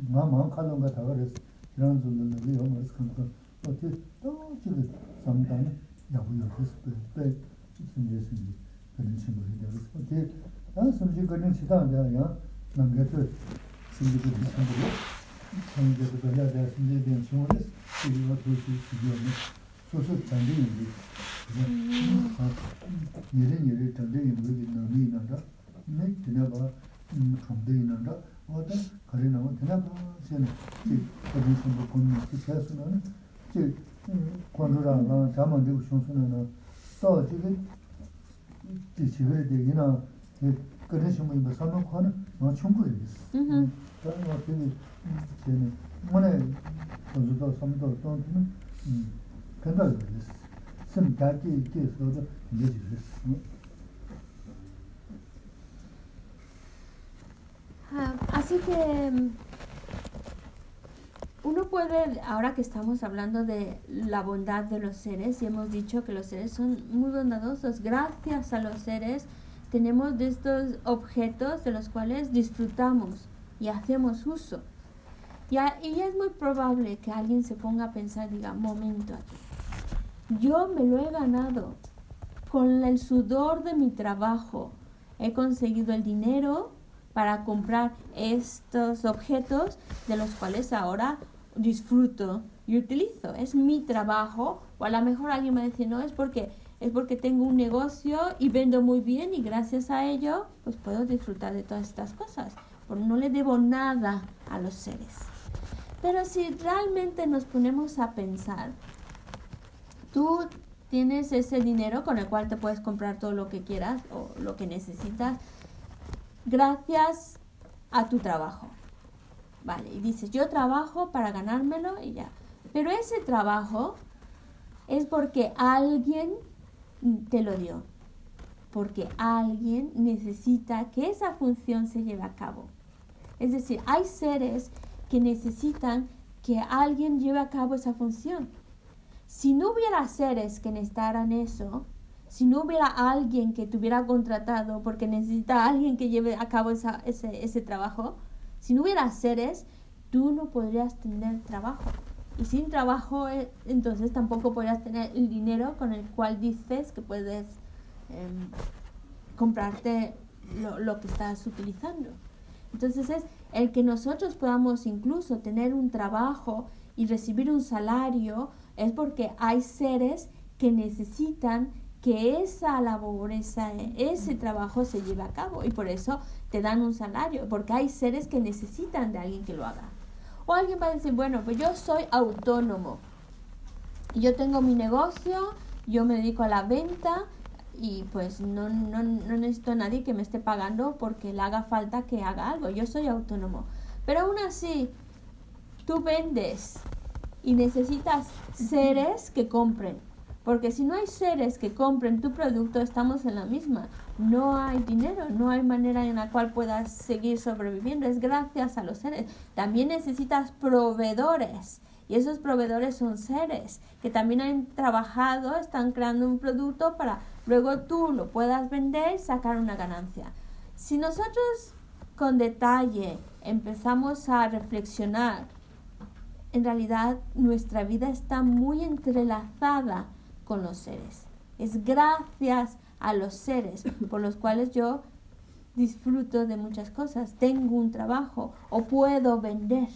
나 마음 칼은 거다 그랬어. 이런 정도는 왜 영어를 쓰니까 어떻게 또 지금 상담 야구요 했을 때 심지스니 그런 친구들이 되어서 어떻게 나 심지 그런 시간 내가 남겨서 심지도 비슷하고 상대도 그래야 돼 심지에 대한 친구들 이거 도시 지금 소소 장기인데 예래 예래 장기인 우리 남이 나다 네 지나봐 음 감대이 나다 어떤 가리 나와 지나봐 전 어디 좀 보는 그 세수는 제 관으로라 담아 되고 싶으면은 또 지금 지시를 되기나 그런 식으로 뭐 사는 거는 뭐 충분히 있어. 음. 그러면 어떻게 쟤는 뭐네 저도 섬도 또 음. 근데 좀 다기 있어서 이제 됐어. así que uno puede, ahora que estamos hablando de la bondad de los seres, y hemos dicho que los seres son muy bondadosos, gracias a los seres tenemos de estos objetos de los cuales disfrutamos y hacemos uso. Y, y es muy probable que alguien se ponga a pensar, diga, momento aquí, yo me lo he ganado con el sudor de mi trabajo, he conseguido el dinero para comprar estos objetos de los cuales ahora disfruto y utilizo. Es mi trabajo, o a lo mejor alguien me dice, no, es porque es porque tengo un negocio y vendo muy bien y gracias a ello pues puedo disfrutar de todas estas cosas. Porque no le debo nada a los seres. Pero si realmente nos ponemos a pensar, tú tienes ese dinero con el cual te puedes comprar todo lo que quieras o lo que necesitas gracias a tu trabajo. Vale, y dices, yo trabajo para ganármelo y ya. Pero ese trabajo es porque alguien te lo dio, porque alguien necesita que esa función se lleve a cabo. Es decir, hay seres que necesitan que alguien lleve a cabo esa función. Si no hubiera seres que necesitaran eso, si no hubiera alguien que te hubiera contratado porque necesita alguien que lleve a cabo ese, ese trabajo, si no hubiera seres, tú no podrías tener trabajo. Y sin trabajo, eh, entonces tampoco podrías tener el dinero con el cual dices que puedes em, comprarte lo, lo, que estás utilizando. Entonces es el que nosotros podamos incluso tener un trabajo y recibir un salario, es porque hay seres que necesitan que esa labor, ese trabajo se lleve a cabo y por eso te dan un salario, porque hay seres que necesitan de alguien que lo haga. O alguien va a decir, bueno, pues yo soy autónomo. Yo tengo mi negocio, yo me dedico a la venta y pues no, no, no necesito a nadie que me esté pagando porque le haga falta que haga algo. Yo soy autónomo. Pero aún así, tú vendes y necesitas seres que compren. Porque si no hay seres que compren tu producto, estamos en la misma. no hay dinero, no hay manera en la cual puedas seguir sobreviviendo. Es gracias a los seres. También necesitas proveedores. Y esos proveedores son seres que también han trabajado, están creando un producto para luego tú lo puedas vender y sacar una ganancia. Si nosotros con detalle empezamos a reflexionar, en realidad nuestra vida está muy entrelazada con los seres. Es gracias a los seres por los cuales yo disfruto de muchas cosas, tengo un trabajo o puedo vender.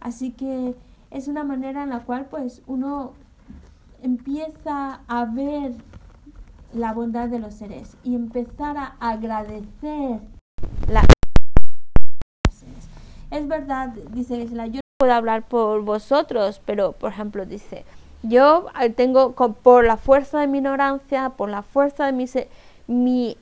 Así que es una manera en la cual pues uno empieza a ver la bondad de los seres y empezar a agradecer la es verdad, dice yo no puedo hablar por vosotros, pero por ejemplo dice, yo eh, tengo por la fuerza de mi ignorancia, por la fuerza de mi, mi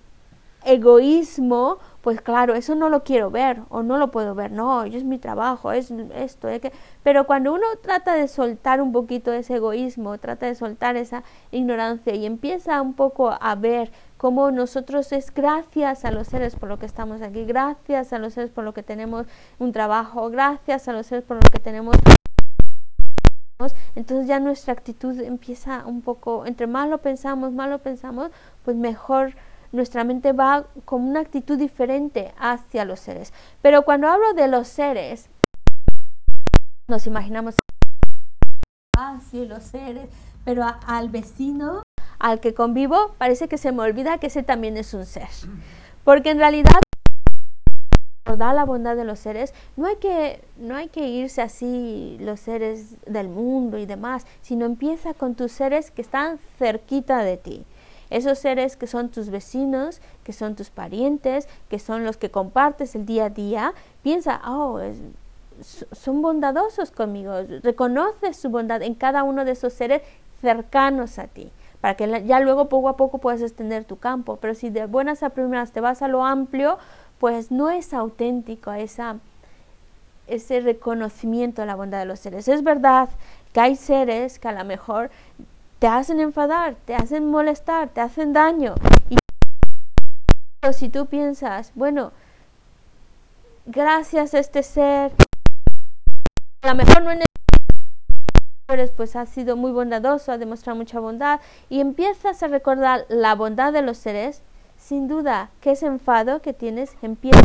egoísmo, pues claro, eso no lo quiero ver o no lo puedo ver, no, es mi trabajo, es esto, es que... pero cuando uno trata de soltar un poquito ese egoísmo, trata de soltar esa ignorancia y empieza un poco a ver cómo nosotros es gracias a los seres por lo que estamos aquí, gracias a los seres por lo que tenemos un trabajo, gracias a los seres por lo que tenemos entonces ya nuestra actitud empieza un poco, entre más lo pensamos, más lo pensamos, pues mejor nuestra mente va con una actitud diferente hacia los seres. Pero cuando hablo de los seres, nos imaginamos, ah, sí, los seres, pero al vecino al que convivo parece que se me olvida que ese también es un ser. Porque en realidad recordar la bondad de los seres, no hay que no hay que irse así los seres del mundo y demás, sino empieza con tus seres que están cerquita de ti. Esos seres que son tus vecinos, que son tus parientes, que son los que compartes el día a día, piensa, oh, son bondadosos conmigo, reconoces su bondad en cada uno de esos seres cercanos a ti, para que ya luego poco a poco puedas extender tu campo. Pero si de buenas a primeras te vas a lo amplio, pues no es auténtico esa, ese reconocimiento de la bondad de los seres. Es verdad que hay seres que a lo mejor te hacen enfadar, te hacen molestar, te hacen daño. Y si tú piensas, bueno, gracias a este ser, a lo mejor no en pues ha sido muy bondadoso, ha demostrado mucha bondad y empiezas a recordar la bondad de los seres, sin duda que ese enfado que tienes empieza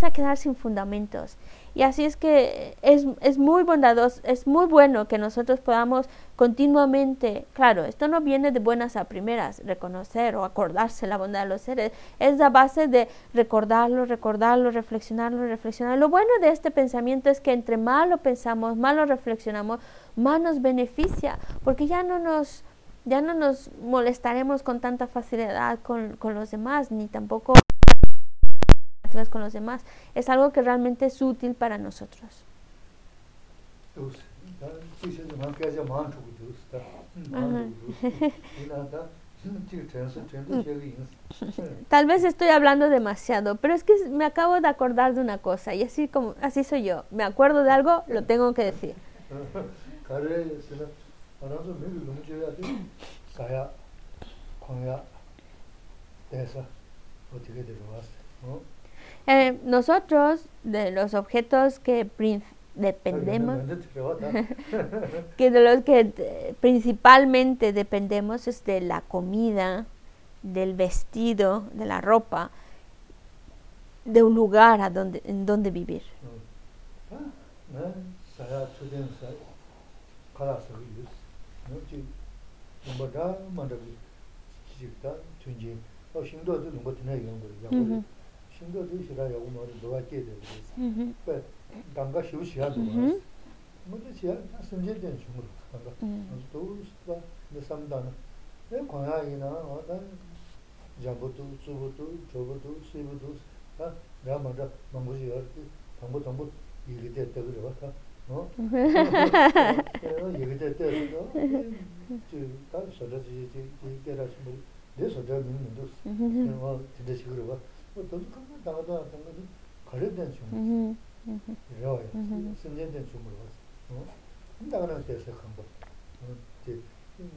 a quedar sin fundamentos y así es que es, es muy bondadoso, es muy bueno que nosotros podamos continuamente, claro, esto no viene de buenas a primeras, reconocer o acordarse la bondad de los seres, es la base de recordarlo, recordarlo, reflexionarlo, reflexionar. Lo bueno de este pensamiento es que entre más lo pensamos, más lo reflexionamos, más nos beneficia, porque ya no nos ya no nos molestaremos con tanta facilidad con, con los demás, ni tampoco con los demás. Es algo que realmente es útil para nosotros. [laughs] [laughs] [laughs] Tal vez estoy hablando demasiado, pero es que me acabo de acordar de una cosa y así como así soy yo. Me acuerdo de algo, lo tengo que decir. Eh, nosotros, de los objetos que dependemos, [laughs] que de los que eh, principalmente dependemos es de la comida, del vestido, de la ropa, de un lugar a donde, en donde vivir. chi lumba dhaa manda ki chik dhaa tunji o shingdo dhu lumba tina yungu yagu shingdo dhu shira yagu mori dhuwa kye dhe pe danga shivu shiya dhuwa muda shiya sanjir dhan shungu danga dhu sita dha samdana e kwaya ina dha jambu dhu, tsubu dhu, chobu dhu, sibu dhu dhaa manda mangu shiya dhu tambu tambu yigi dhe dhabi rwa dhaa 가 먼저 뭔지 알지 당부 당부 이게 됐다 그래 봤다 어 이게 됐다 그래서 저다 소리지 이제 이게라 좀 내서 저 믿는 도 어, 진짜 식으로 봐. 또 도둑한테 나가다 나가도 가려된 중. 이래요. 신년된 중으로 왔어. 어? 나가는 데서 한 거. 어, 이제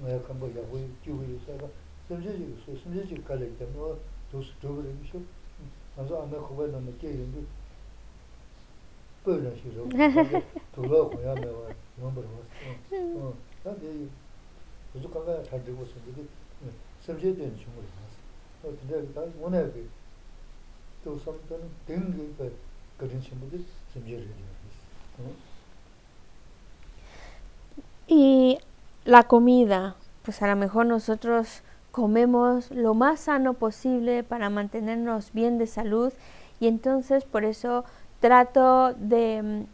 뭐야 한 거, 야구 끼고 있다가 저 심지지 심지지 갈래 때문에 도스 도그를 미셔 아주 안에 거기 너무 깨는데 뻔히 싫어 돌아 고야 내가 너무 버려 어 나도 무슨 가가 잘 되고 있는데 심지지 되는 중을 봤어 어 근데 나 오늘 또 something 딩 그, 그런 친구들 심지를 어 Y la comida, pues a lo mejor nosotros comemos lo más sano posible para mantenernos bien de salud y entonces por eso trato de mm,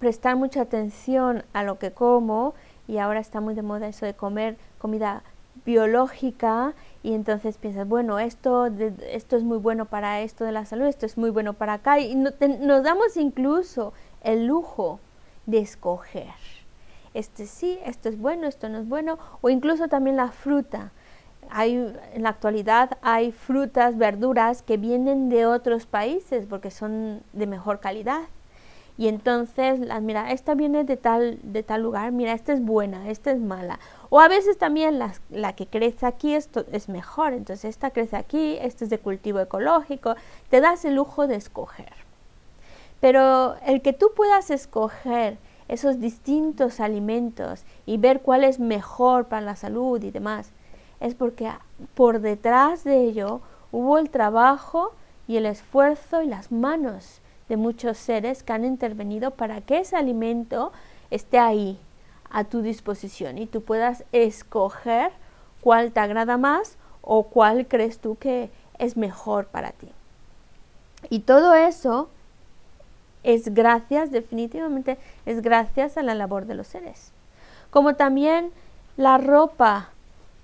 prestar mucha atención a lo que como y ahora está muy de moda eso de comer comida biológica y entonces piensas, bueno, esto, esto es muy bueno para esto de la salud, esto es muy bueno para acá y nos damos incluso el lujo de escoger este sí, esto es bueno, esto no es bueno, o incluso también la fruta. En la actualidad hay frutas, verduras que vienen de otros países porque son de mejor calidad. Y entonces, mira, esta viene de tal, de tal lugar, mira, esta es buena, esta es mala. O a veces también la, que crece aquí esto es mejor, entonces esta crece aquí, esta es de cultivo ecológico, te das el lujo de escoger. Pero el que tú puedas escoger esos distintos alimentos y ver cuál es mejor para la salud y demás, es porque por detrás de ello hubo el trabajo y el esfuerzo y las manos de muchos seres que han intervenido para que ese alimento esté ahí a tu disposición y tú puedas escoger cuál te agrada más o cuál crees tú que es mejor para ti. Y todo eso es gracias, definitivamente, es gracias a la labor de los seres. Como también la ropa,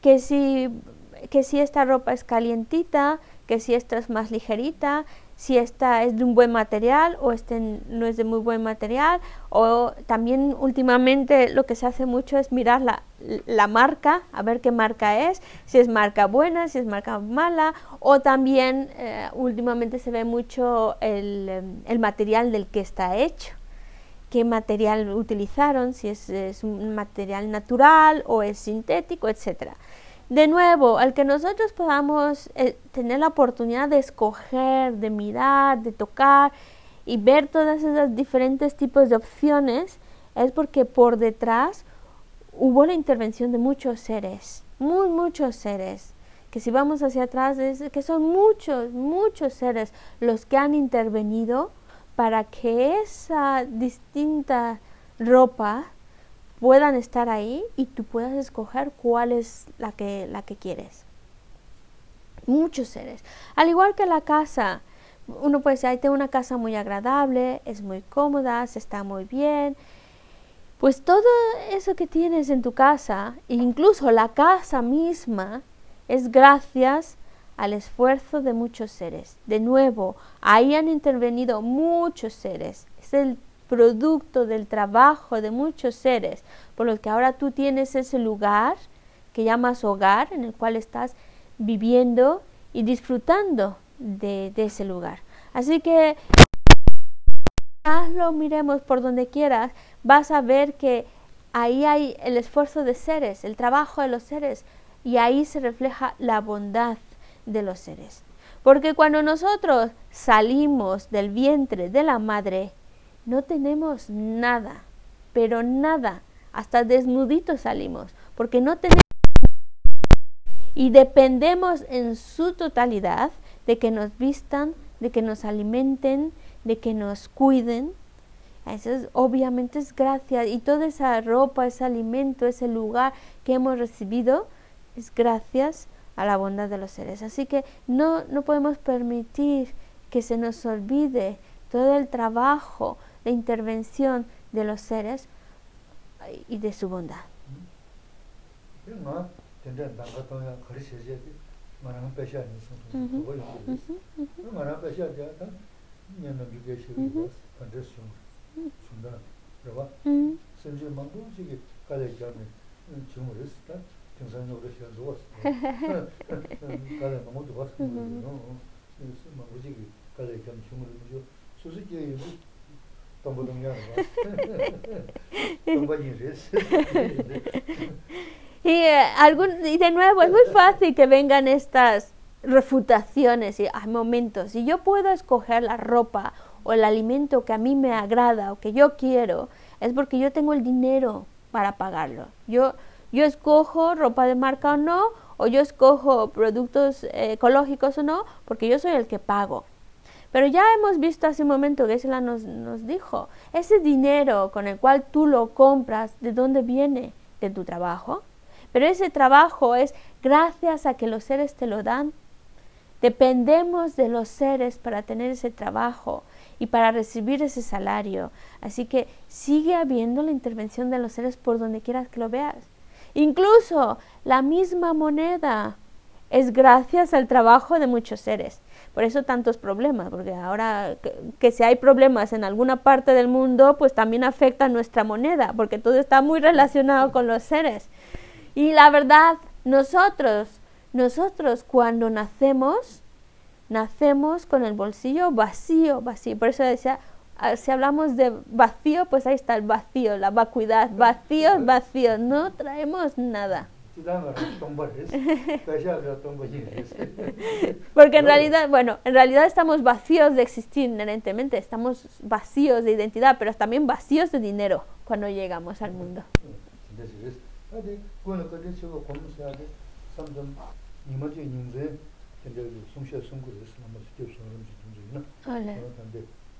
que si, que si esta ropa es calientita, que si esta es más ligerita, si esta es de un buen material o este no es de muy buen material. O también últimamente lo que se hace mucho es mirar la, la marca, a ver qué marca es, si es marca buena, si es marca mala. O también eh, últimamente se ve mucho el, em, el, material del que está hecho qué material utilizaron, si es, un material natural o es sintético, etcétera. De nuevo, al que nosotros podamos eh, tener la oportunidad de escoger, de mirar, de tocar y ver todas esas diferentes tipos de opciones, es porque por detrás hubo la intervención de muchos seres, muy muchos seres, que si vamos hacia atrás es que son muchos, muchos seres los que han intervenido para que esa distinta ropa puedan estar ahí y tú puedas escoger cuál es la que, la que quieres. Muchos seres. Al igual que la casa, uno puede decir, tengo una casa muy agradable, es muy cómoda, se está muy bien. Pues todo eso que tienes en tu casa, incluso la casa misma, es gracias al esfuerzo de muchos seres. De nuevo, ahí han intervenido muchos seres. Es el producto del trabajo de muchos seres, por lo que ahora tú tienes ese lugar que llamas hogar, en el cual estás viviendo y disfrutando de, ese lugar. Así que hazlo, miremos por donde quieras, vas a ver que ahí hay el esfuerzo de seres, el trabajo de los seres, y ahí se refleja la bondad de los seres. Porque cuando nosotros salimos del vientre de la madre, no tenemos nada, pero nada, hasta desnuditos salimos, porque no tenemos y dependemos en su totalidad de que nos vistan, de que nos alimenten, de que nos cuiden. Eso es, obviamente es gracias y toda esa ropa, ese alimento, ese lugar que hemos recibido es gracias a la bondad de los seres. Así que no, no podemos permitir que se nos olvide todo el trabajo de intervención de los seres y de su bondad. 등산 노래 시간 좋았어. 가다 너무 좋았어. 어. 그래서 막 우지기 가다 겸 춤을 좀 소수지에 이거 동부동이야. 동반이래스. Y, eh, algún, y de nuevo, es muy fácil que vengan estas refutaciones y hay momentos. Si yo puedo escoger la ropa o el alimento que a mí me agrada o que yo quiero, es porque yo tengo el dinero para pagarlo. Yo yo escojo ropa de marca o no, o yo escojo productos eh, ecológicos o no, porque yo soy el que pago. Pero ya hemos visto hace un momento que Gisela nos, nos dijo, ese dinero con el cual tú lo compras, ¿de dónde viene? De tu trabajo. Pero ese trabajo es gracias a que los seres te lo dan. Dependemos de los seres para tener ese trabajo y para recibir ese salario. Así que sigue habiendo la intervención de los seres por donde quieras que lo veas. Incluso la misma moneda es gracias al trabajo de muchos seres. Por eso tantos problemas, porque ahora que, si hay problemas en alguna parte del mundo, pues también afecta nuestra moneda, porque todo está muy relacionado con los seres. Y la verdad, nosotros, nosotros cuando nacemos, nacemos con el bolsillo vacío, vacío. Por eso decía, si hablamos de vacío, pues ahí está el vacío, la vacuidad, vacío, vacío, no traemos nada. [laughs] [laughs] Porque en realidad, bueno, en realidad estamos vacíos de existir inherentemente, estamos vacíos de identidad, pero también vacíos de dinero cuando llegamos al mundo.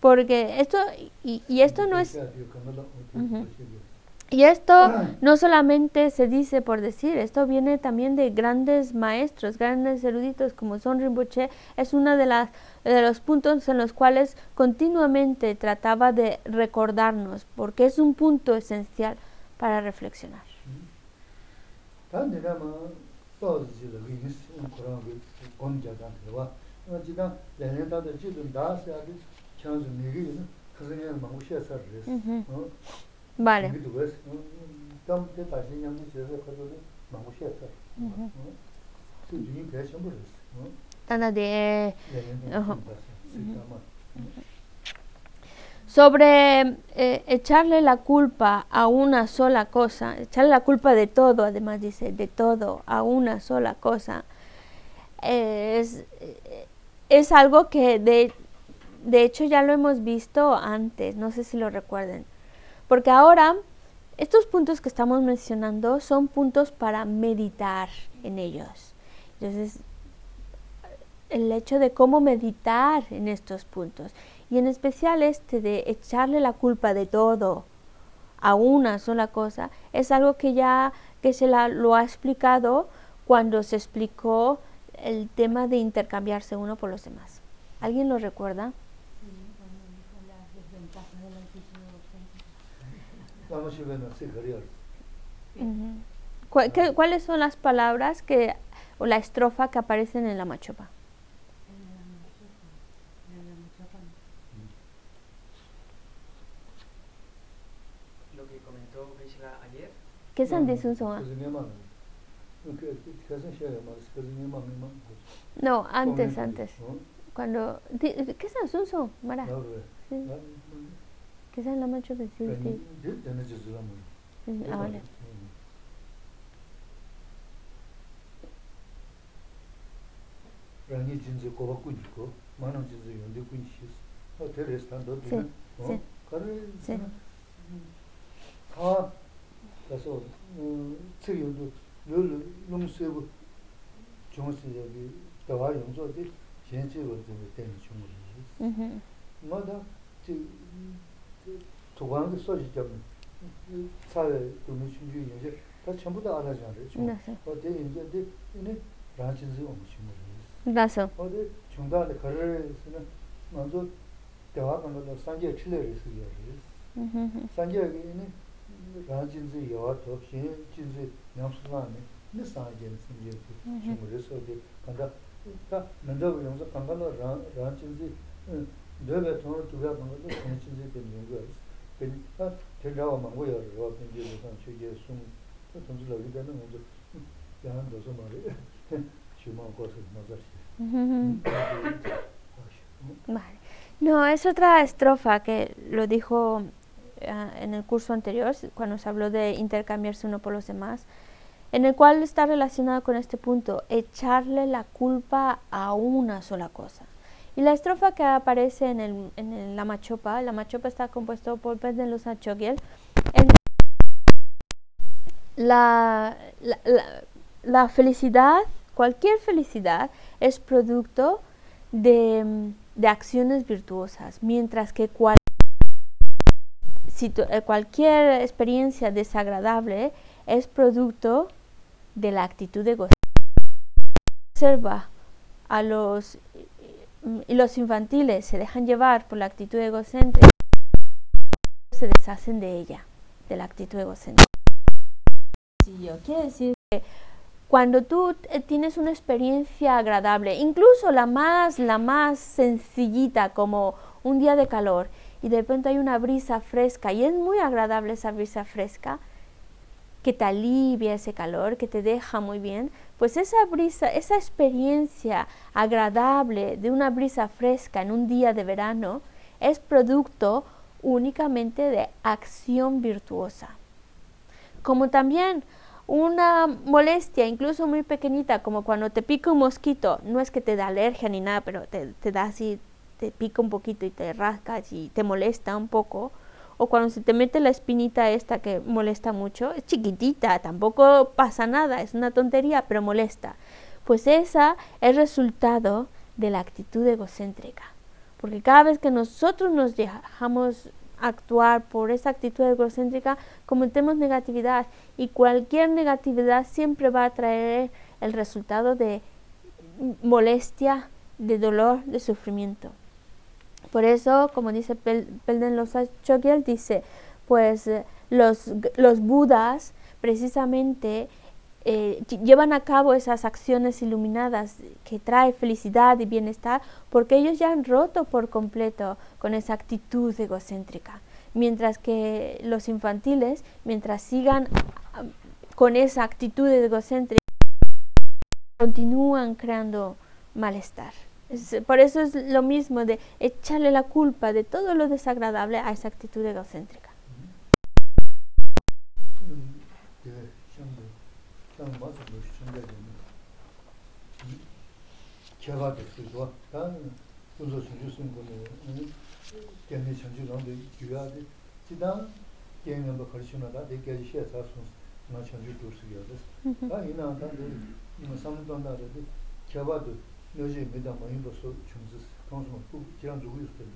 Porque esto, y, esto no es... Y esto no solamente se dice por decir, esto viene también de grandes maestros, grandes eruditos como son Rinpoche, es uno de, las, de los puntos en los cuales continuamente trataba de recordarnos, porque es un punto esencial para reflexionar. Vale. Sobre eh, echarle la culpa a una sola cosa, echarle la culpa de todo, además dice, de todo, a una sola cosa, es, es algo que de, de hecho ya lo hemos visto antes, no sé si lo recuerden. Porque ahora estos puntos que estamos mencionando son puntos para meditar en ellos. Entonces, el hecho de cómo meditar en estos puntos. Y en especial este de echarle la culpa de todo a una sola cosa, es algo que ya que se la, lo ha explicado cuando se explicó el tema de intercambiarse uno por los demás. ¿Alguien lo recuerda? ¿Cuáles son las palabras que o la estrofa que aparecen en la machopa? Lo que comentó ayer. ¿Qué son de sus No, antes, antes. Cuando, ¿Qué es Sunso, Mara? 디자인 라마 좀 지지 되는 지지 라마 음 알아 rāngi jinzi kōwa kuñi kō, mānam jinzi yondi kuñi shīs, hā tēr ēs tāndā dhūna, kārī, kā, kāsō, tsik yondu, lō lōng sēbu, chōng sī yabī, dāwā yōngzō dī, xiān chī wā dhūwa tēni chōng rī shīs. mā dā, tī, tūgāngi sōji jāmi, sāwe dōmi chūngyū yōngi, tā chāmbu dā ārā jāngā rē chōngu. Gracias. 어디 중단에 거래를 먼저 대화하는 것도 산재 칠레를 쓰게 해. 산재 여기는 rā jīnzī yawā tōp, shīn jīnzī nyāmsū nāni, nī sāng jīn sīm jīn sī, shīng rī sō tī, kāndā, tā mēndā gu yōngsā kāngā nō rā jīnzī, dō bē tōng rō tūgā kāngā tō shīn jīnzī tēn yōng gā rī sī, bēn, tā, tēn rā wā māngu yā rī rā bēn jī rī sāng chū jī sūng, tā tōng jī lā wī dā nā ngō tō, yā hān dō sō mā rī, chū mā gō sī mā zā shī. Vale. No, es otra estrofa que lo dijo uh, en el curso anterior, cuando se habló de intercambiarse uno por los demás, en el cual está relacionado con este punto, echarle la culpa a una sola cosa. Y la estrofa que aparece en, el, en la machopa, la machopa está compuesto por Pedro Luz Achogiel, la, la, la, la felicidad, cualquier felicidad, es producto de de acciones virtuosas, mientras que cual, eh, cualquier experiencia desagradable es producto de la actitud egocéntrica. Observa a los y los infantiles se dejan llevar por la actitud egocéntrica, se deshacen de ella, de la actitud egocéntrica. Quiere decir que cuando tú eh, tienes una experiencia agradable, incluso la más, la más sencillita, como un día de calor, y de repente hay una brisa fresca, y es muy agradable esa brisa fresca, que te alivia ese calor, que te deja muy bien, pues esa brisa, esa experiencia agradable de una brisa fresca en un día de verano, es producto únicamente de acción virtuosa. Como también una molestia, incluso muy pequeñita, como cuando te pica un mosquito, no es que te da alergia ni nada, pero te, te da así, te pica un poquito y te rascas y te molesta un poco, o cuando se te mete la espinita esta que molesta mucho, es chiquitita, tampoco pasa nada, es una tontería, pero molesta. Pues esa es resultado de la actitud egocéntrica. Porque cada vez que nosotros nos dejamos actuar por esa actitud egocéntrica, cometemos negatividad y cualquier negatividad siempre va a traer el resultado de molestia, de dolor, de sufrimiento. Por eso, como dice Pelden Losa Chogyal, dice, pues eh, los, los budas precisamente eh, llevan a cabo esas acciones iluminadas que trae felicidad y bienestar porque ellos ya han roto por completo con esa actitud egocéntrica. Mientras que los infantiles, mientras sigan con esa actitud egocéntrica, continúan creando malestar. Por eso es lo mismo de echarle la culpa de todo lo desagradable a esa actitud egocéntrica. 요즘 비다 많이 벌써 중지 통수 또 지난 주고 있을 텐데.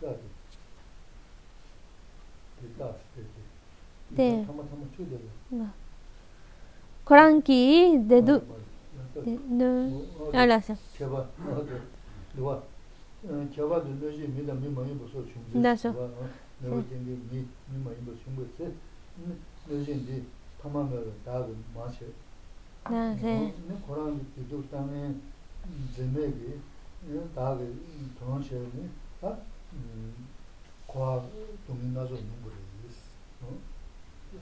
다들. 됐다. 네. 한번 한번 쳐야 돼. 나. 코랑키 데두 네. 알았어. 제가 어디 누가 제가 요즘 비다 많이 벌써 중지. 나서. 내가 지금 미 많이 벌써 중지. 요즘 이 타마가 다고 마셔. 나세 고랑 비도 땅에 제메기 다게 돈셔니 다 고아 동민나서 농부를 어.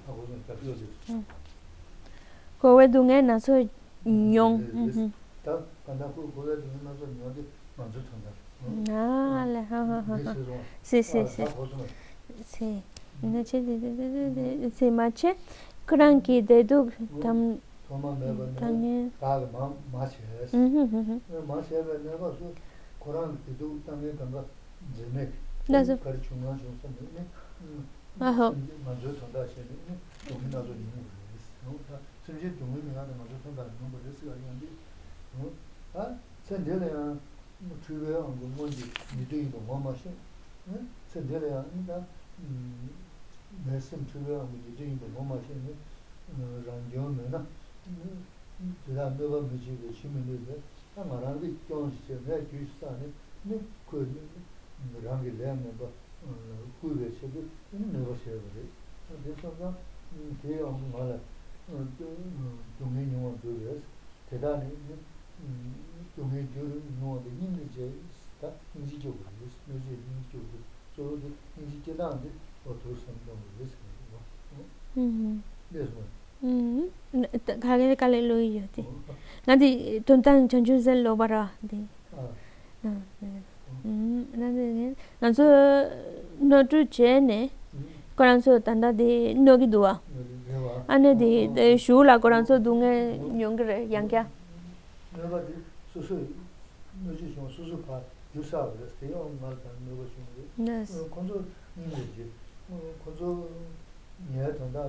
하고는 다 비어지 고웨 동에 나서 뇽 다 간다고 고웨 동에 나서 뇽이 먼저 탄다. 아 알레 시시시. 시 이제 제제제제 세 마체? 그랑기 대도 담 tōma mēba nē dāga mā mā shēs mā shēba nē bā sū Kurāṅ tīdū tāngē tāngā jīnēk kārī chūngā chūngsā nē nē mā jō tōndā shē nē nē dōngi nā dō nīngu rēs sīm shē dōngi nā nē mā jō tōndā nīngu rēs kā yāng dī tā sēn dē lē yāng chū bē yāng gō mō jī nī dō yī dō mā mā shē sēn dē lē yāng nī tā mē sīm chū bē yāng gō jī dō yī dō mā mā shē nē rāng dhūrā mēbā mēchī kē shīmī nirvē, tā ngā rāngi kyōngshī chē mē kyūshī sāni, nē kū rāngi lē mēbā kū wē shē kē, nē mēbā shē wē rē. Tē sāngā, tē yā ngā rā dōngi nyōngā dhū wē sā, tē tā nē dōngi dhū nyōngā dhī nīm nī chē tā nīchī kyō kū rē sā, nē chē nīchī kyō kū rē, sō rō dhī nīchī kē tā ngā dhī wā tō sāmi 음 가게 갈래 로이요티 나디 돈탄 전주세 로바라 디 음 나네 나저 너주 제네 거란소 단다디 너기 두아 아네디 슈라 거란소 둥에 용그레 양캬 너바디 수수 너지 좀 수수 봐 유사를 했어요 말다 너고 좀 네. 건조 이제 건조 예 돈다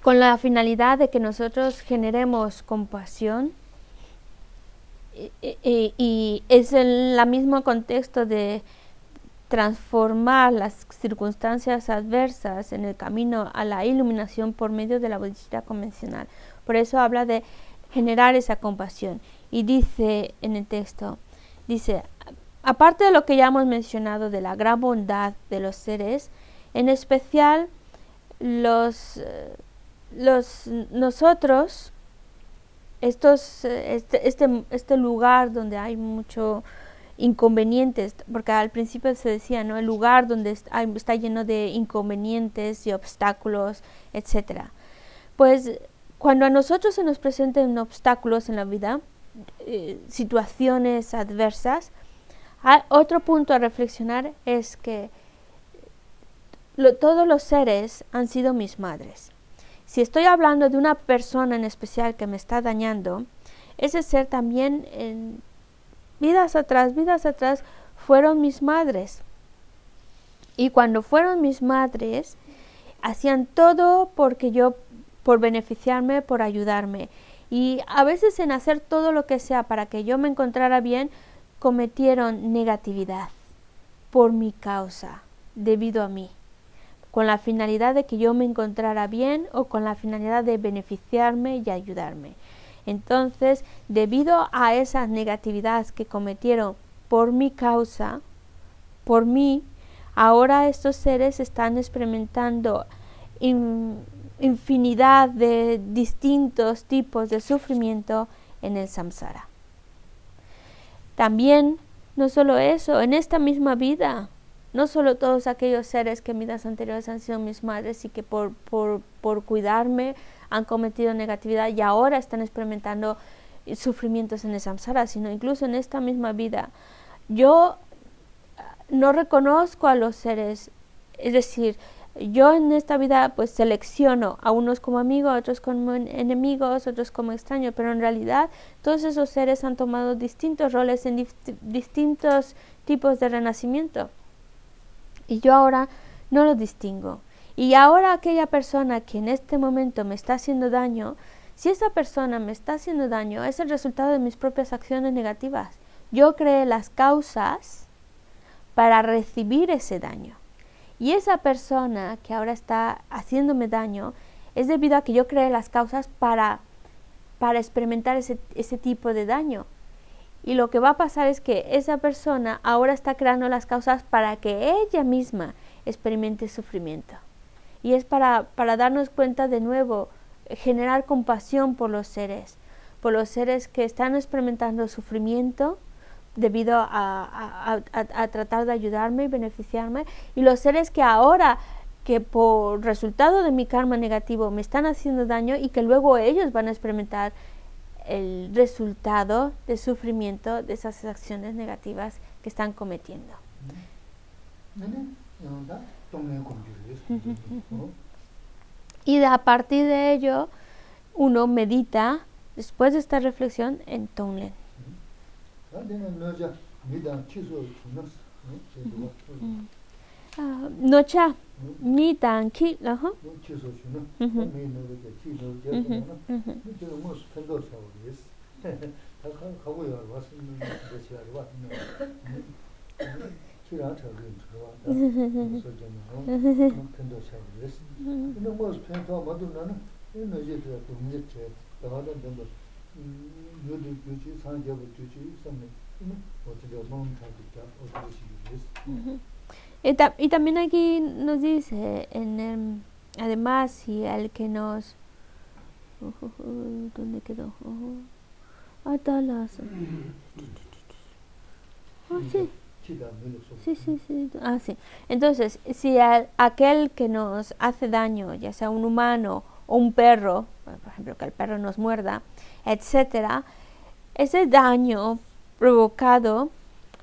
con la finalidad de que nosotros generemos compasión, y, es el la mismo contexto de transformar las circunstancias adversas en el camino a la iluminación por medio de la budista convencional. Por eso habla de generar esa compasión. Y dice en el texto, dice, aparte de lo que ya hemos mencionado de la gran bondad de los seres, en especial los, eh, los nosotros, estos, este, este, este lugar donde hay mucho inconvenientes, porque al principio se decía, ¿no? El lugar donde está lleno de inconvenientes y obstáculos, etcétera. Pues cuando a nosotros se nos presenten obstáculos en la vida, eh, situaciones adversas, hay otro punto a reflexionar es que todos los seres han sido mis madres. Si estoy hablando de una persona en especial que me está dañando, ese ser también en vidas atrás, vidas atrás, fueron mis madres. Y cuando fueron mis madres, hacían todo porque yo, por beneficiarme, por ayudarme. Y a veces en hacer todo lo que sea para que yo me encontrara bien, cometieron negatividad por mi causa, debido a mí, con la finalidad de que yo me encontrara bien o con la finalidad de beneficiarme y ayudarme. Entonces, debido a esas negatividades que cometieron por mi causa, por mí, ahora estos seres están experimentando in- infinidad de distintos tipos de sufrimiento en el samsara. También, no solo eso, en esta misma vida, no solo todos aquellos seres que en vidas anteriores han sido mis madres y que por, por, por cuidarme han cometido negatividad y ahora están experimentando sufrimientos en el samsara, sino incluso en esta misma vida. Yo ah, no reconozco a los seres, es decir, yo en esta vida pues selecciono a unos como amigos, a otros como en- enemigos, otros como extraños, pero en realidad todos esos seres han tomado distintos roles en distintos tipos de renacimiento. Y yo ahora no lo distingo. Y ahora aquella persona que en este momento me está haciendo daño, si esa persona me está haciendo daño, es el resultado de mis propias acciones negativas. Yo creé las causas para recibir ese daño. Y esa persona que ahora está haciéndome daño es debido a que yo creé las causas para, para experimentar ese, ese tipo de daño. Y lo que va a pasar es que esa persona ahora está creando las causas para que ella misma experimente sufrimiento. Y es para, para darnos cuenta de nuevo, generar compasión por los seres, por los seres que están experimentando sufrimiento debido a- a- a- a tratar de ayudarme y beneficiarme, y los seres que ahora que por resultado de mi karma negativo me están haciendo daño y que luego ellos van a experimentar el resultado de sufrimiento de esas acciones negativas que están cometiendo. Y a partir de ello, uno medita, después de esta reflexión, en Tonglen. ta dene mi dan ki la ha chi so chu na mi no ge chi no ge mi ge mo su pen do sa wo yes ta ka ka wo yo wa su no ge chi ar wa no chi ra cha ge chu wa da so ge no mo pen do sa wo yes no mo su pen do ma du na na mi no ge ge du mi che da ha da den do yo du ju chi san ge bu ju chi sam ne mo te ge mo ta ge ta o ge chi yes Y, también aquí nos dice, en además, si al que nos... [laughs] ¿Dónde quedó? Atalaza. Ah, ah, sí. Sí, sí, sí. Ah, sí. Entonces, si al, aquel que nos hace daño, ya sea un humano o un perro, por ejemplo, que el perro nos muerda, etcétera, ese daño provocado,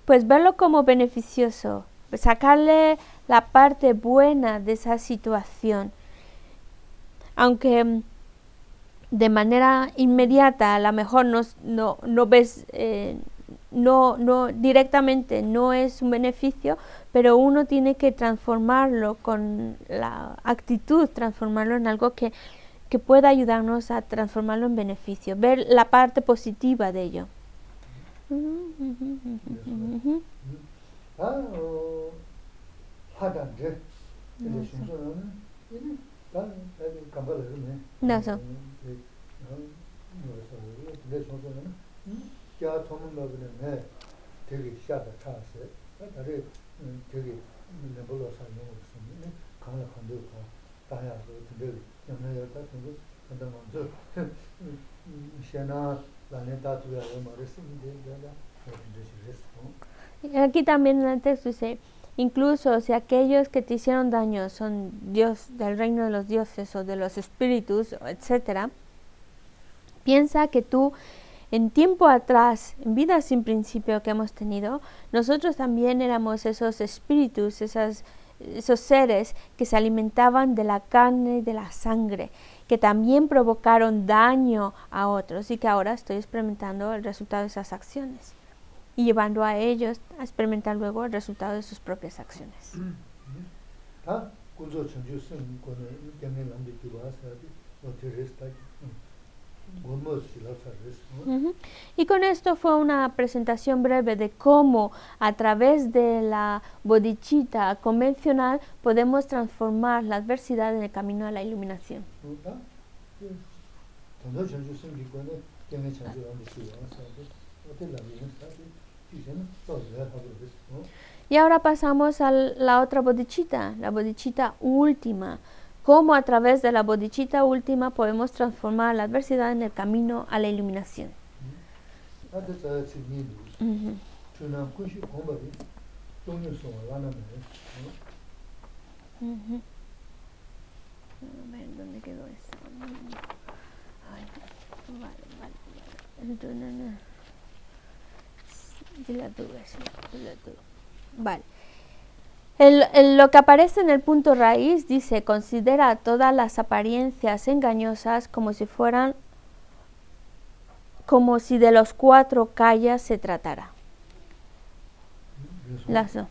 pues verlo como beneficioso sacarle la parte buena de esa situación. Aunque mm, de manera inmediata a lo mejor no, no, no ves, eh, no, no directamente no es un beneficio, pero uno tiene que transformarlo con la actitud, transformarlo en algo que, que pueda ayudarnos a transformarlo en beneficio, ver la parte positiva de ello. 아, 어, 하단데. 근데 순서는 이제 다 내가 감발을 해. 나서. 네. 뭐라서 근데 순서는 야 돈은 먹으면 되게 시작을 타서 다들 되게 내 불러 사용을 쓰면 강을 한도 가 다야 그 근데 영내에 다 근데 근데 먼저 시나 라네 다투야 말했으면 되는데 근데 그랬어. Y Aquí también en el texto dice, incluso si aquellos que te hicieron daño son Dios del reino de los dioses o de los espíritus, etcétera, piensa que tú en tiempo atrás, en vida sin principio que hemos tenido, nosotros también éramos esos espíritus, esos seres que se alimentaban de la carne y de la sangre, que también provocaron daño a otros y que ahora estoy experimentando el resultado de esas acciones y llevando a ellos a experimentar luego el resultado de sus propias acciones. Mm, y con esto fue una presentación breve de cómo a través de la bodichita convencional podemos transformar la adversidad en el camino a la iluminación. Uh -huh. Y ahora pasamos a la otra bodichita, la bodichita última. Cómo a través de la bodichita última podemos transformar la adversidad en el camino a la iluminación. Uh -huh. A ver, ¿dónde quedó esa? Ay, vale, vale, vale. Yo la tuve, sí. Vale. En, lo que aparece en el punto raíz dice, considera todas las apariencias engañosas como si fueran, como si de los cuatro callas se tratara. Las dos.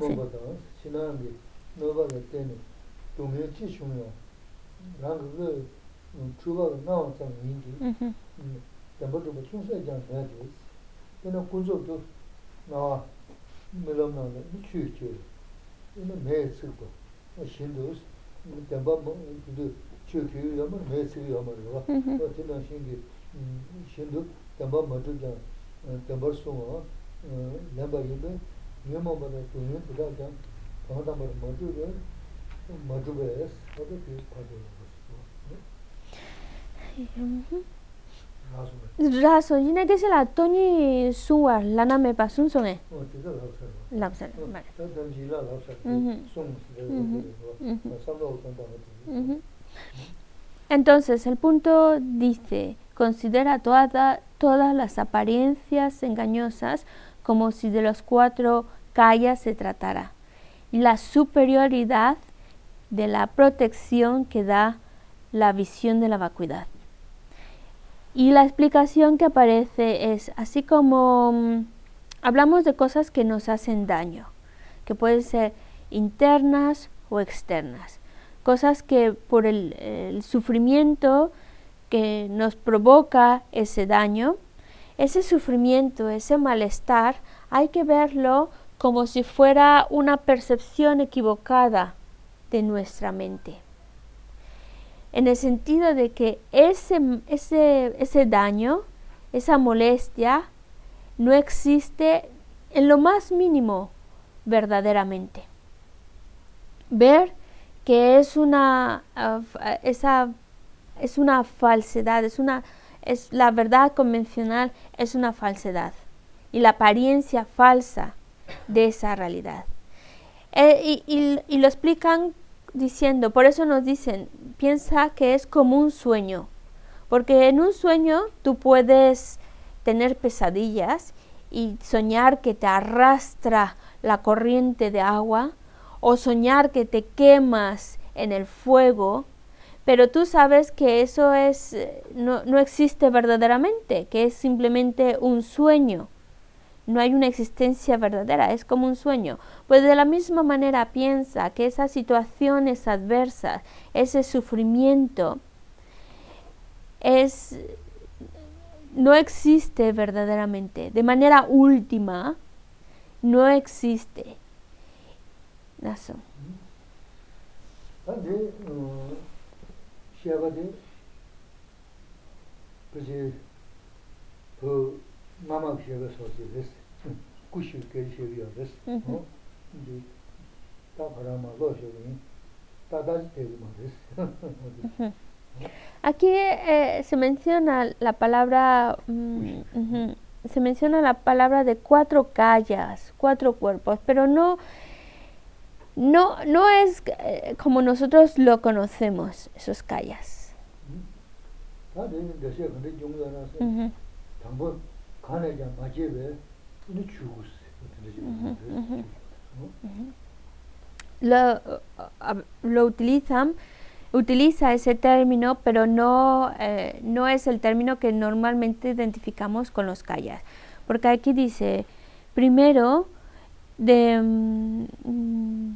Sí. chūpa nāwa tsāng yīngi, dāmba chūpa chūngsā jāng sāyā chūs, yinā kūzō tū nāwa milam nāwa nī chū chū, yinā mē tsukpa, shīn tūs, dāmba chūdū chū kū yu yāma mē tsuk yāma rīwa, wā tī nā shīngi shīn tū dāmba mā chū jāng, dāmba sūngwa, lāmba yīngi, yīma mā rā tū yīn tū rā jāng, kāntā mā rā mā chū rā, mā chū bā yās, wā tū Raso, Entonces, el punto dice, considera todas las apariencias engañosas como si de los cuatro callas se tratara. La superioridad de la protección que da la visión de la vacuidad. Y la explicación que aparece es, así como mm, hablamos de cosas que nos hacen daño, que pueden ser internas o externas, cosas que por el, el sufrimiento que nos provoca ese daño, ese sufrimiento, ese malestar, hay que verlo como si fuera una percepción equivocada de nuestra mente. En el sentido de que ese, ese, ese daño, esa molestia, no existe en lo más mínimo verdaderamente. Ver que es una, uh, esa, es una falsedad, es una, es la verdad convencional es una falsedad y la apariencia falsa de esa realidad. Eh, y, y, y, lo explican diciendo, por eso nos dicen, piensa que es como un sueño, porque en un sueño tú puedes tener pesadillas y soñar que te arrastra la corriente de agua o soñar que te quemas en el fuego, pero tú sabes que eso es no, no existe verdaderamente, que es simplemente un sueño no hay una existencia verdadera, es como un sueño. Pues de la misma manera piensa que esas situaciones adversas, ese sufrimiento, es, no existe verdaderamente. De manera última, no existe. Eso. [laughs] Aquí eh, se menciona la palabra mm, uh, se menciona la palabra de cuatro callas, cuatro cuerpos, pero no no no es eh, como nosotros lo conocemos esos callas. Uh -huh. Lo, lo utilizan, utiliza ese término, pero no, eh, no es el término que normalmente identificamos con los callas. Porque aquí dice, primero, de, mm,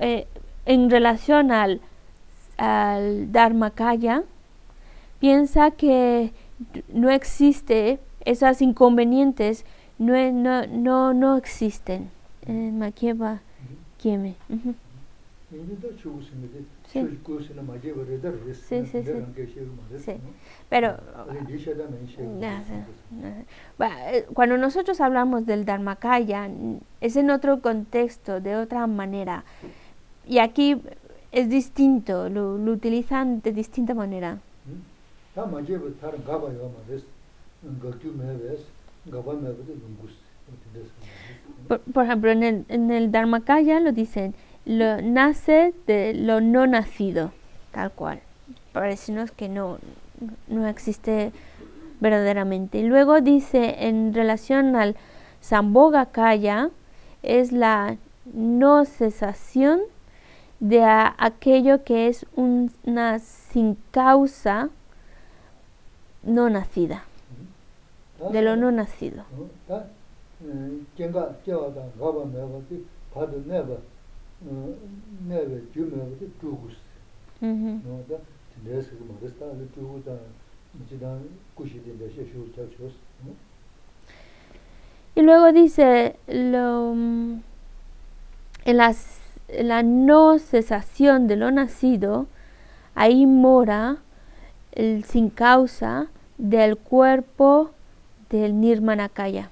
eh, en relación al, al Dharmakaya, piensa que no existe esas inconvenientes no, no, no, no existen. Eh, Maquieva, Kieme. Sí. Sí, sí, sí. Pero eh, cuando nosotros hablamos del Dharmakaya es en otro contexto, de otra manera. Y aquí es distinto, lo, lo utilizan de distinta manera. Por, ejemplo, en el, en el Dharmakaya lo dicen, lo nace de lo no nacido, tal cual. Para que no, no existe verdaderamente. Y luego dice, en relación al Sambhogakaya, es la no cesación de aquello que es un, una sin causa no nacida de lo no nacido. Y luego dice, lo, en las, la no cesación de lo nacido, ahí mora el sin causa del cuerpo del Nirmanakaya.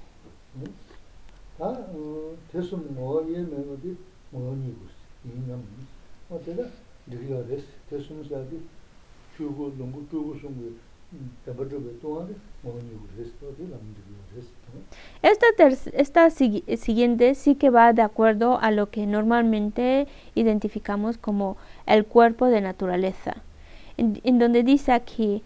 Esta, esta siguiente sí que va de acuerdo a lo que normalmente identificamos como el cuerpo de naturaleza, en, en donde dice aquí,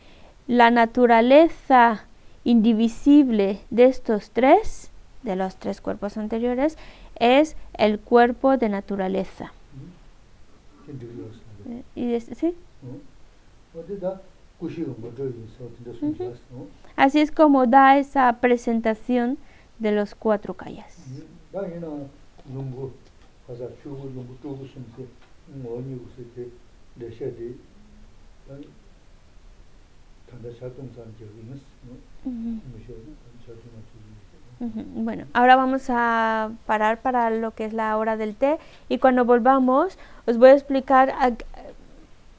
la naturaleza indivisible de estos tres, de los tres cuerpos anteriores, es el cuerpo de naturaleza. ¿Y es, sí? Así es como da esa presentación de los cuatro kayas. Bueno, ahora vamos a parar para lo que es la hora del té y cuando volvamos os voy a explicar,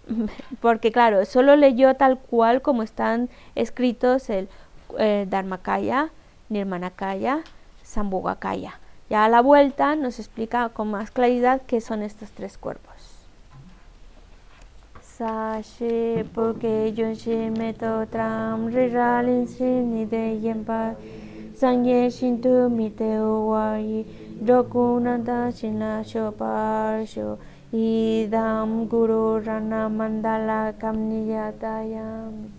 [laughs] porque claro, solo leyó tal cual como están escritos el eh, Dharmakaya, Nirmanakaya, Sambhogakaya. Ya a la vuelta nos explica con más claridad qué son estos tres cuerpos. Sashe porque yo se meto tram riralin sin de yempa sangye shintu miteo wayi dokunanda shina shoparsho idam guru rana mandala kamniyatayam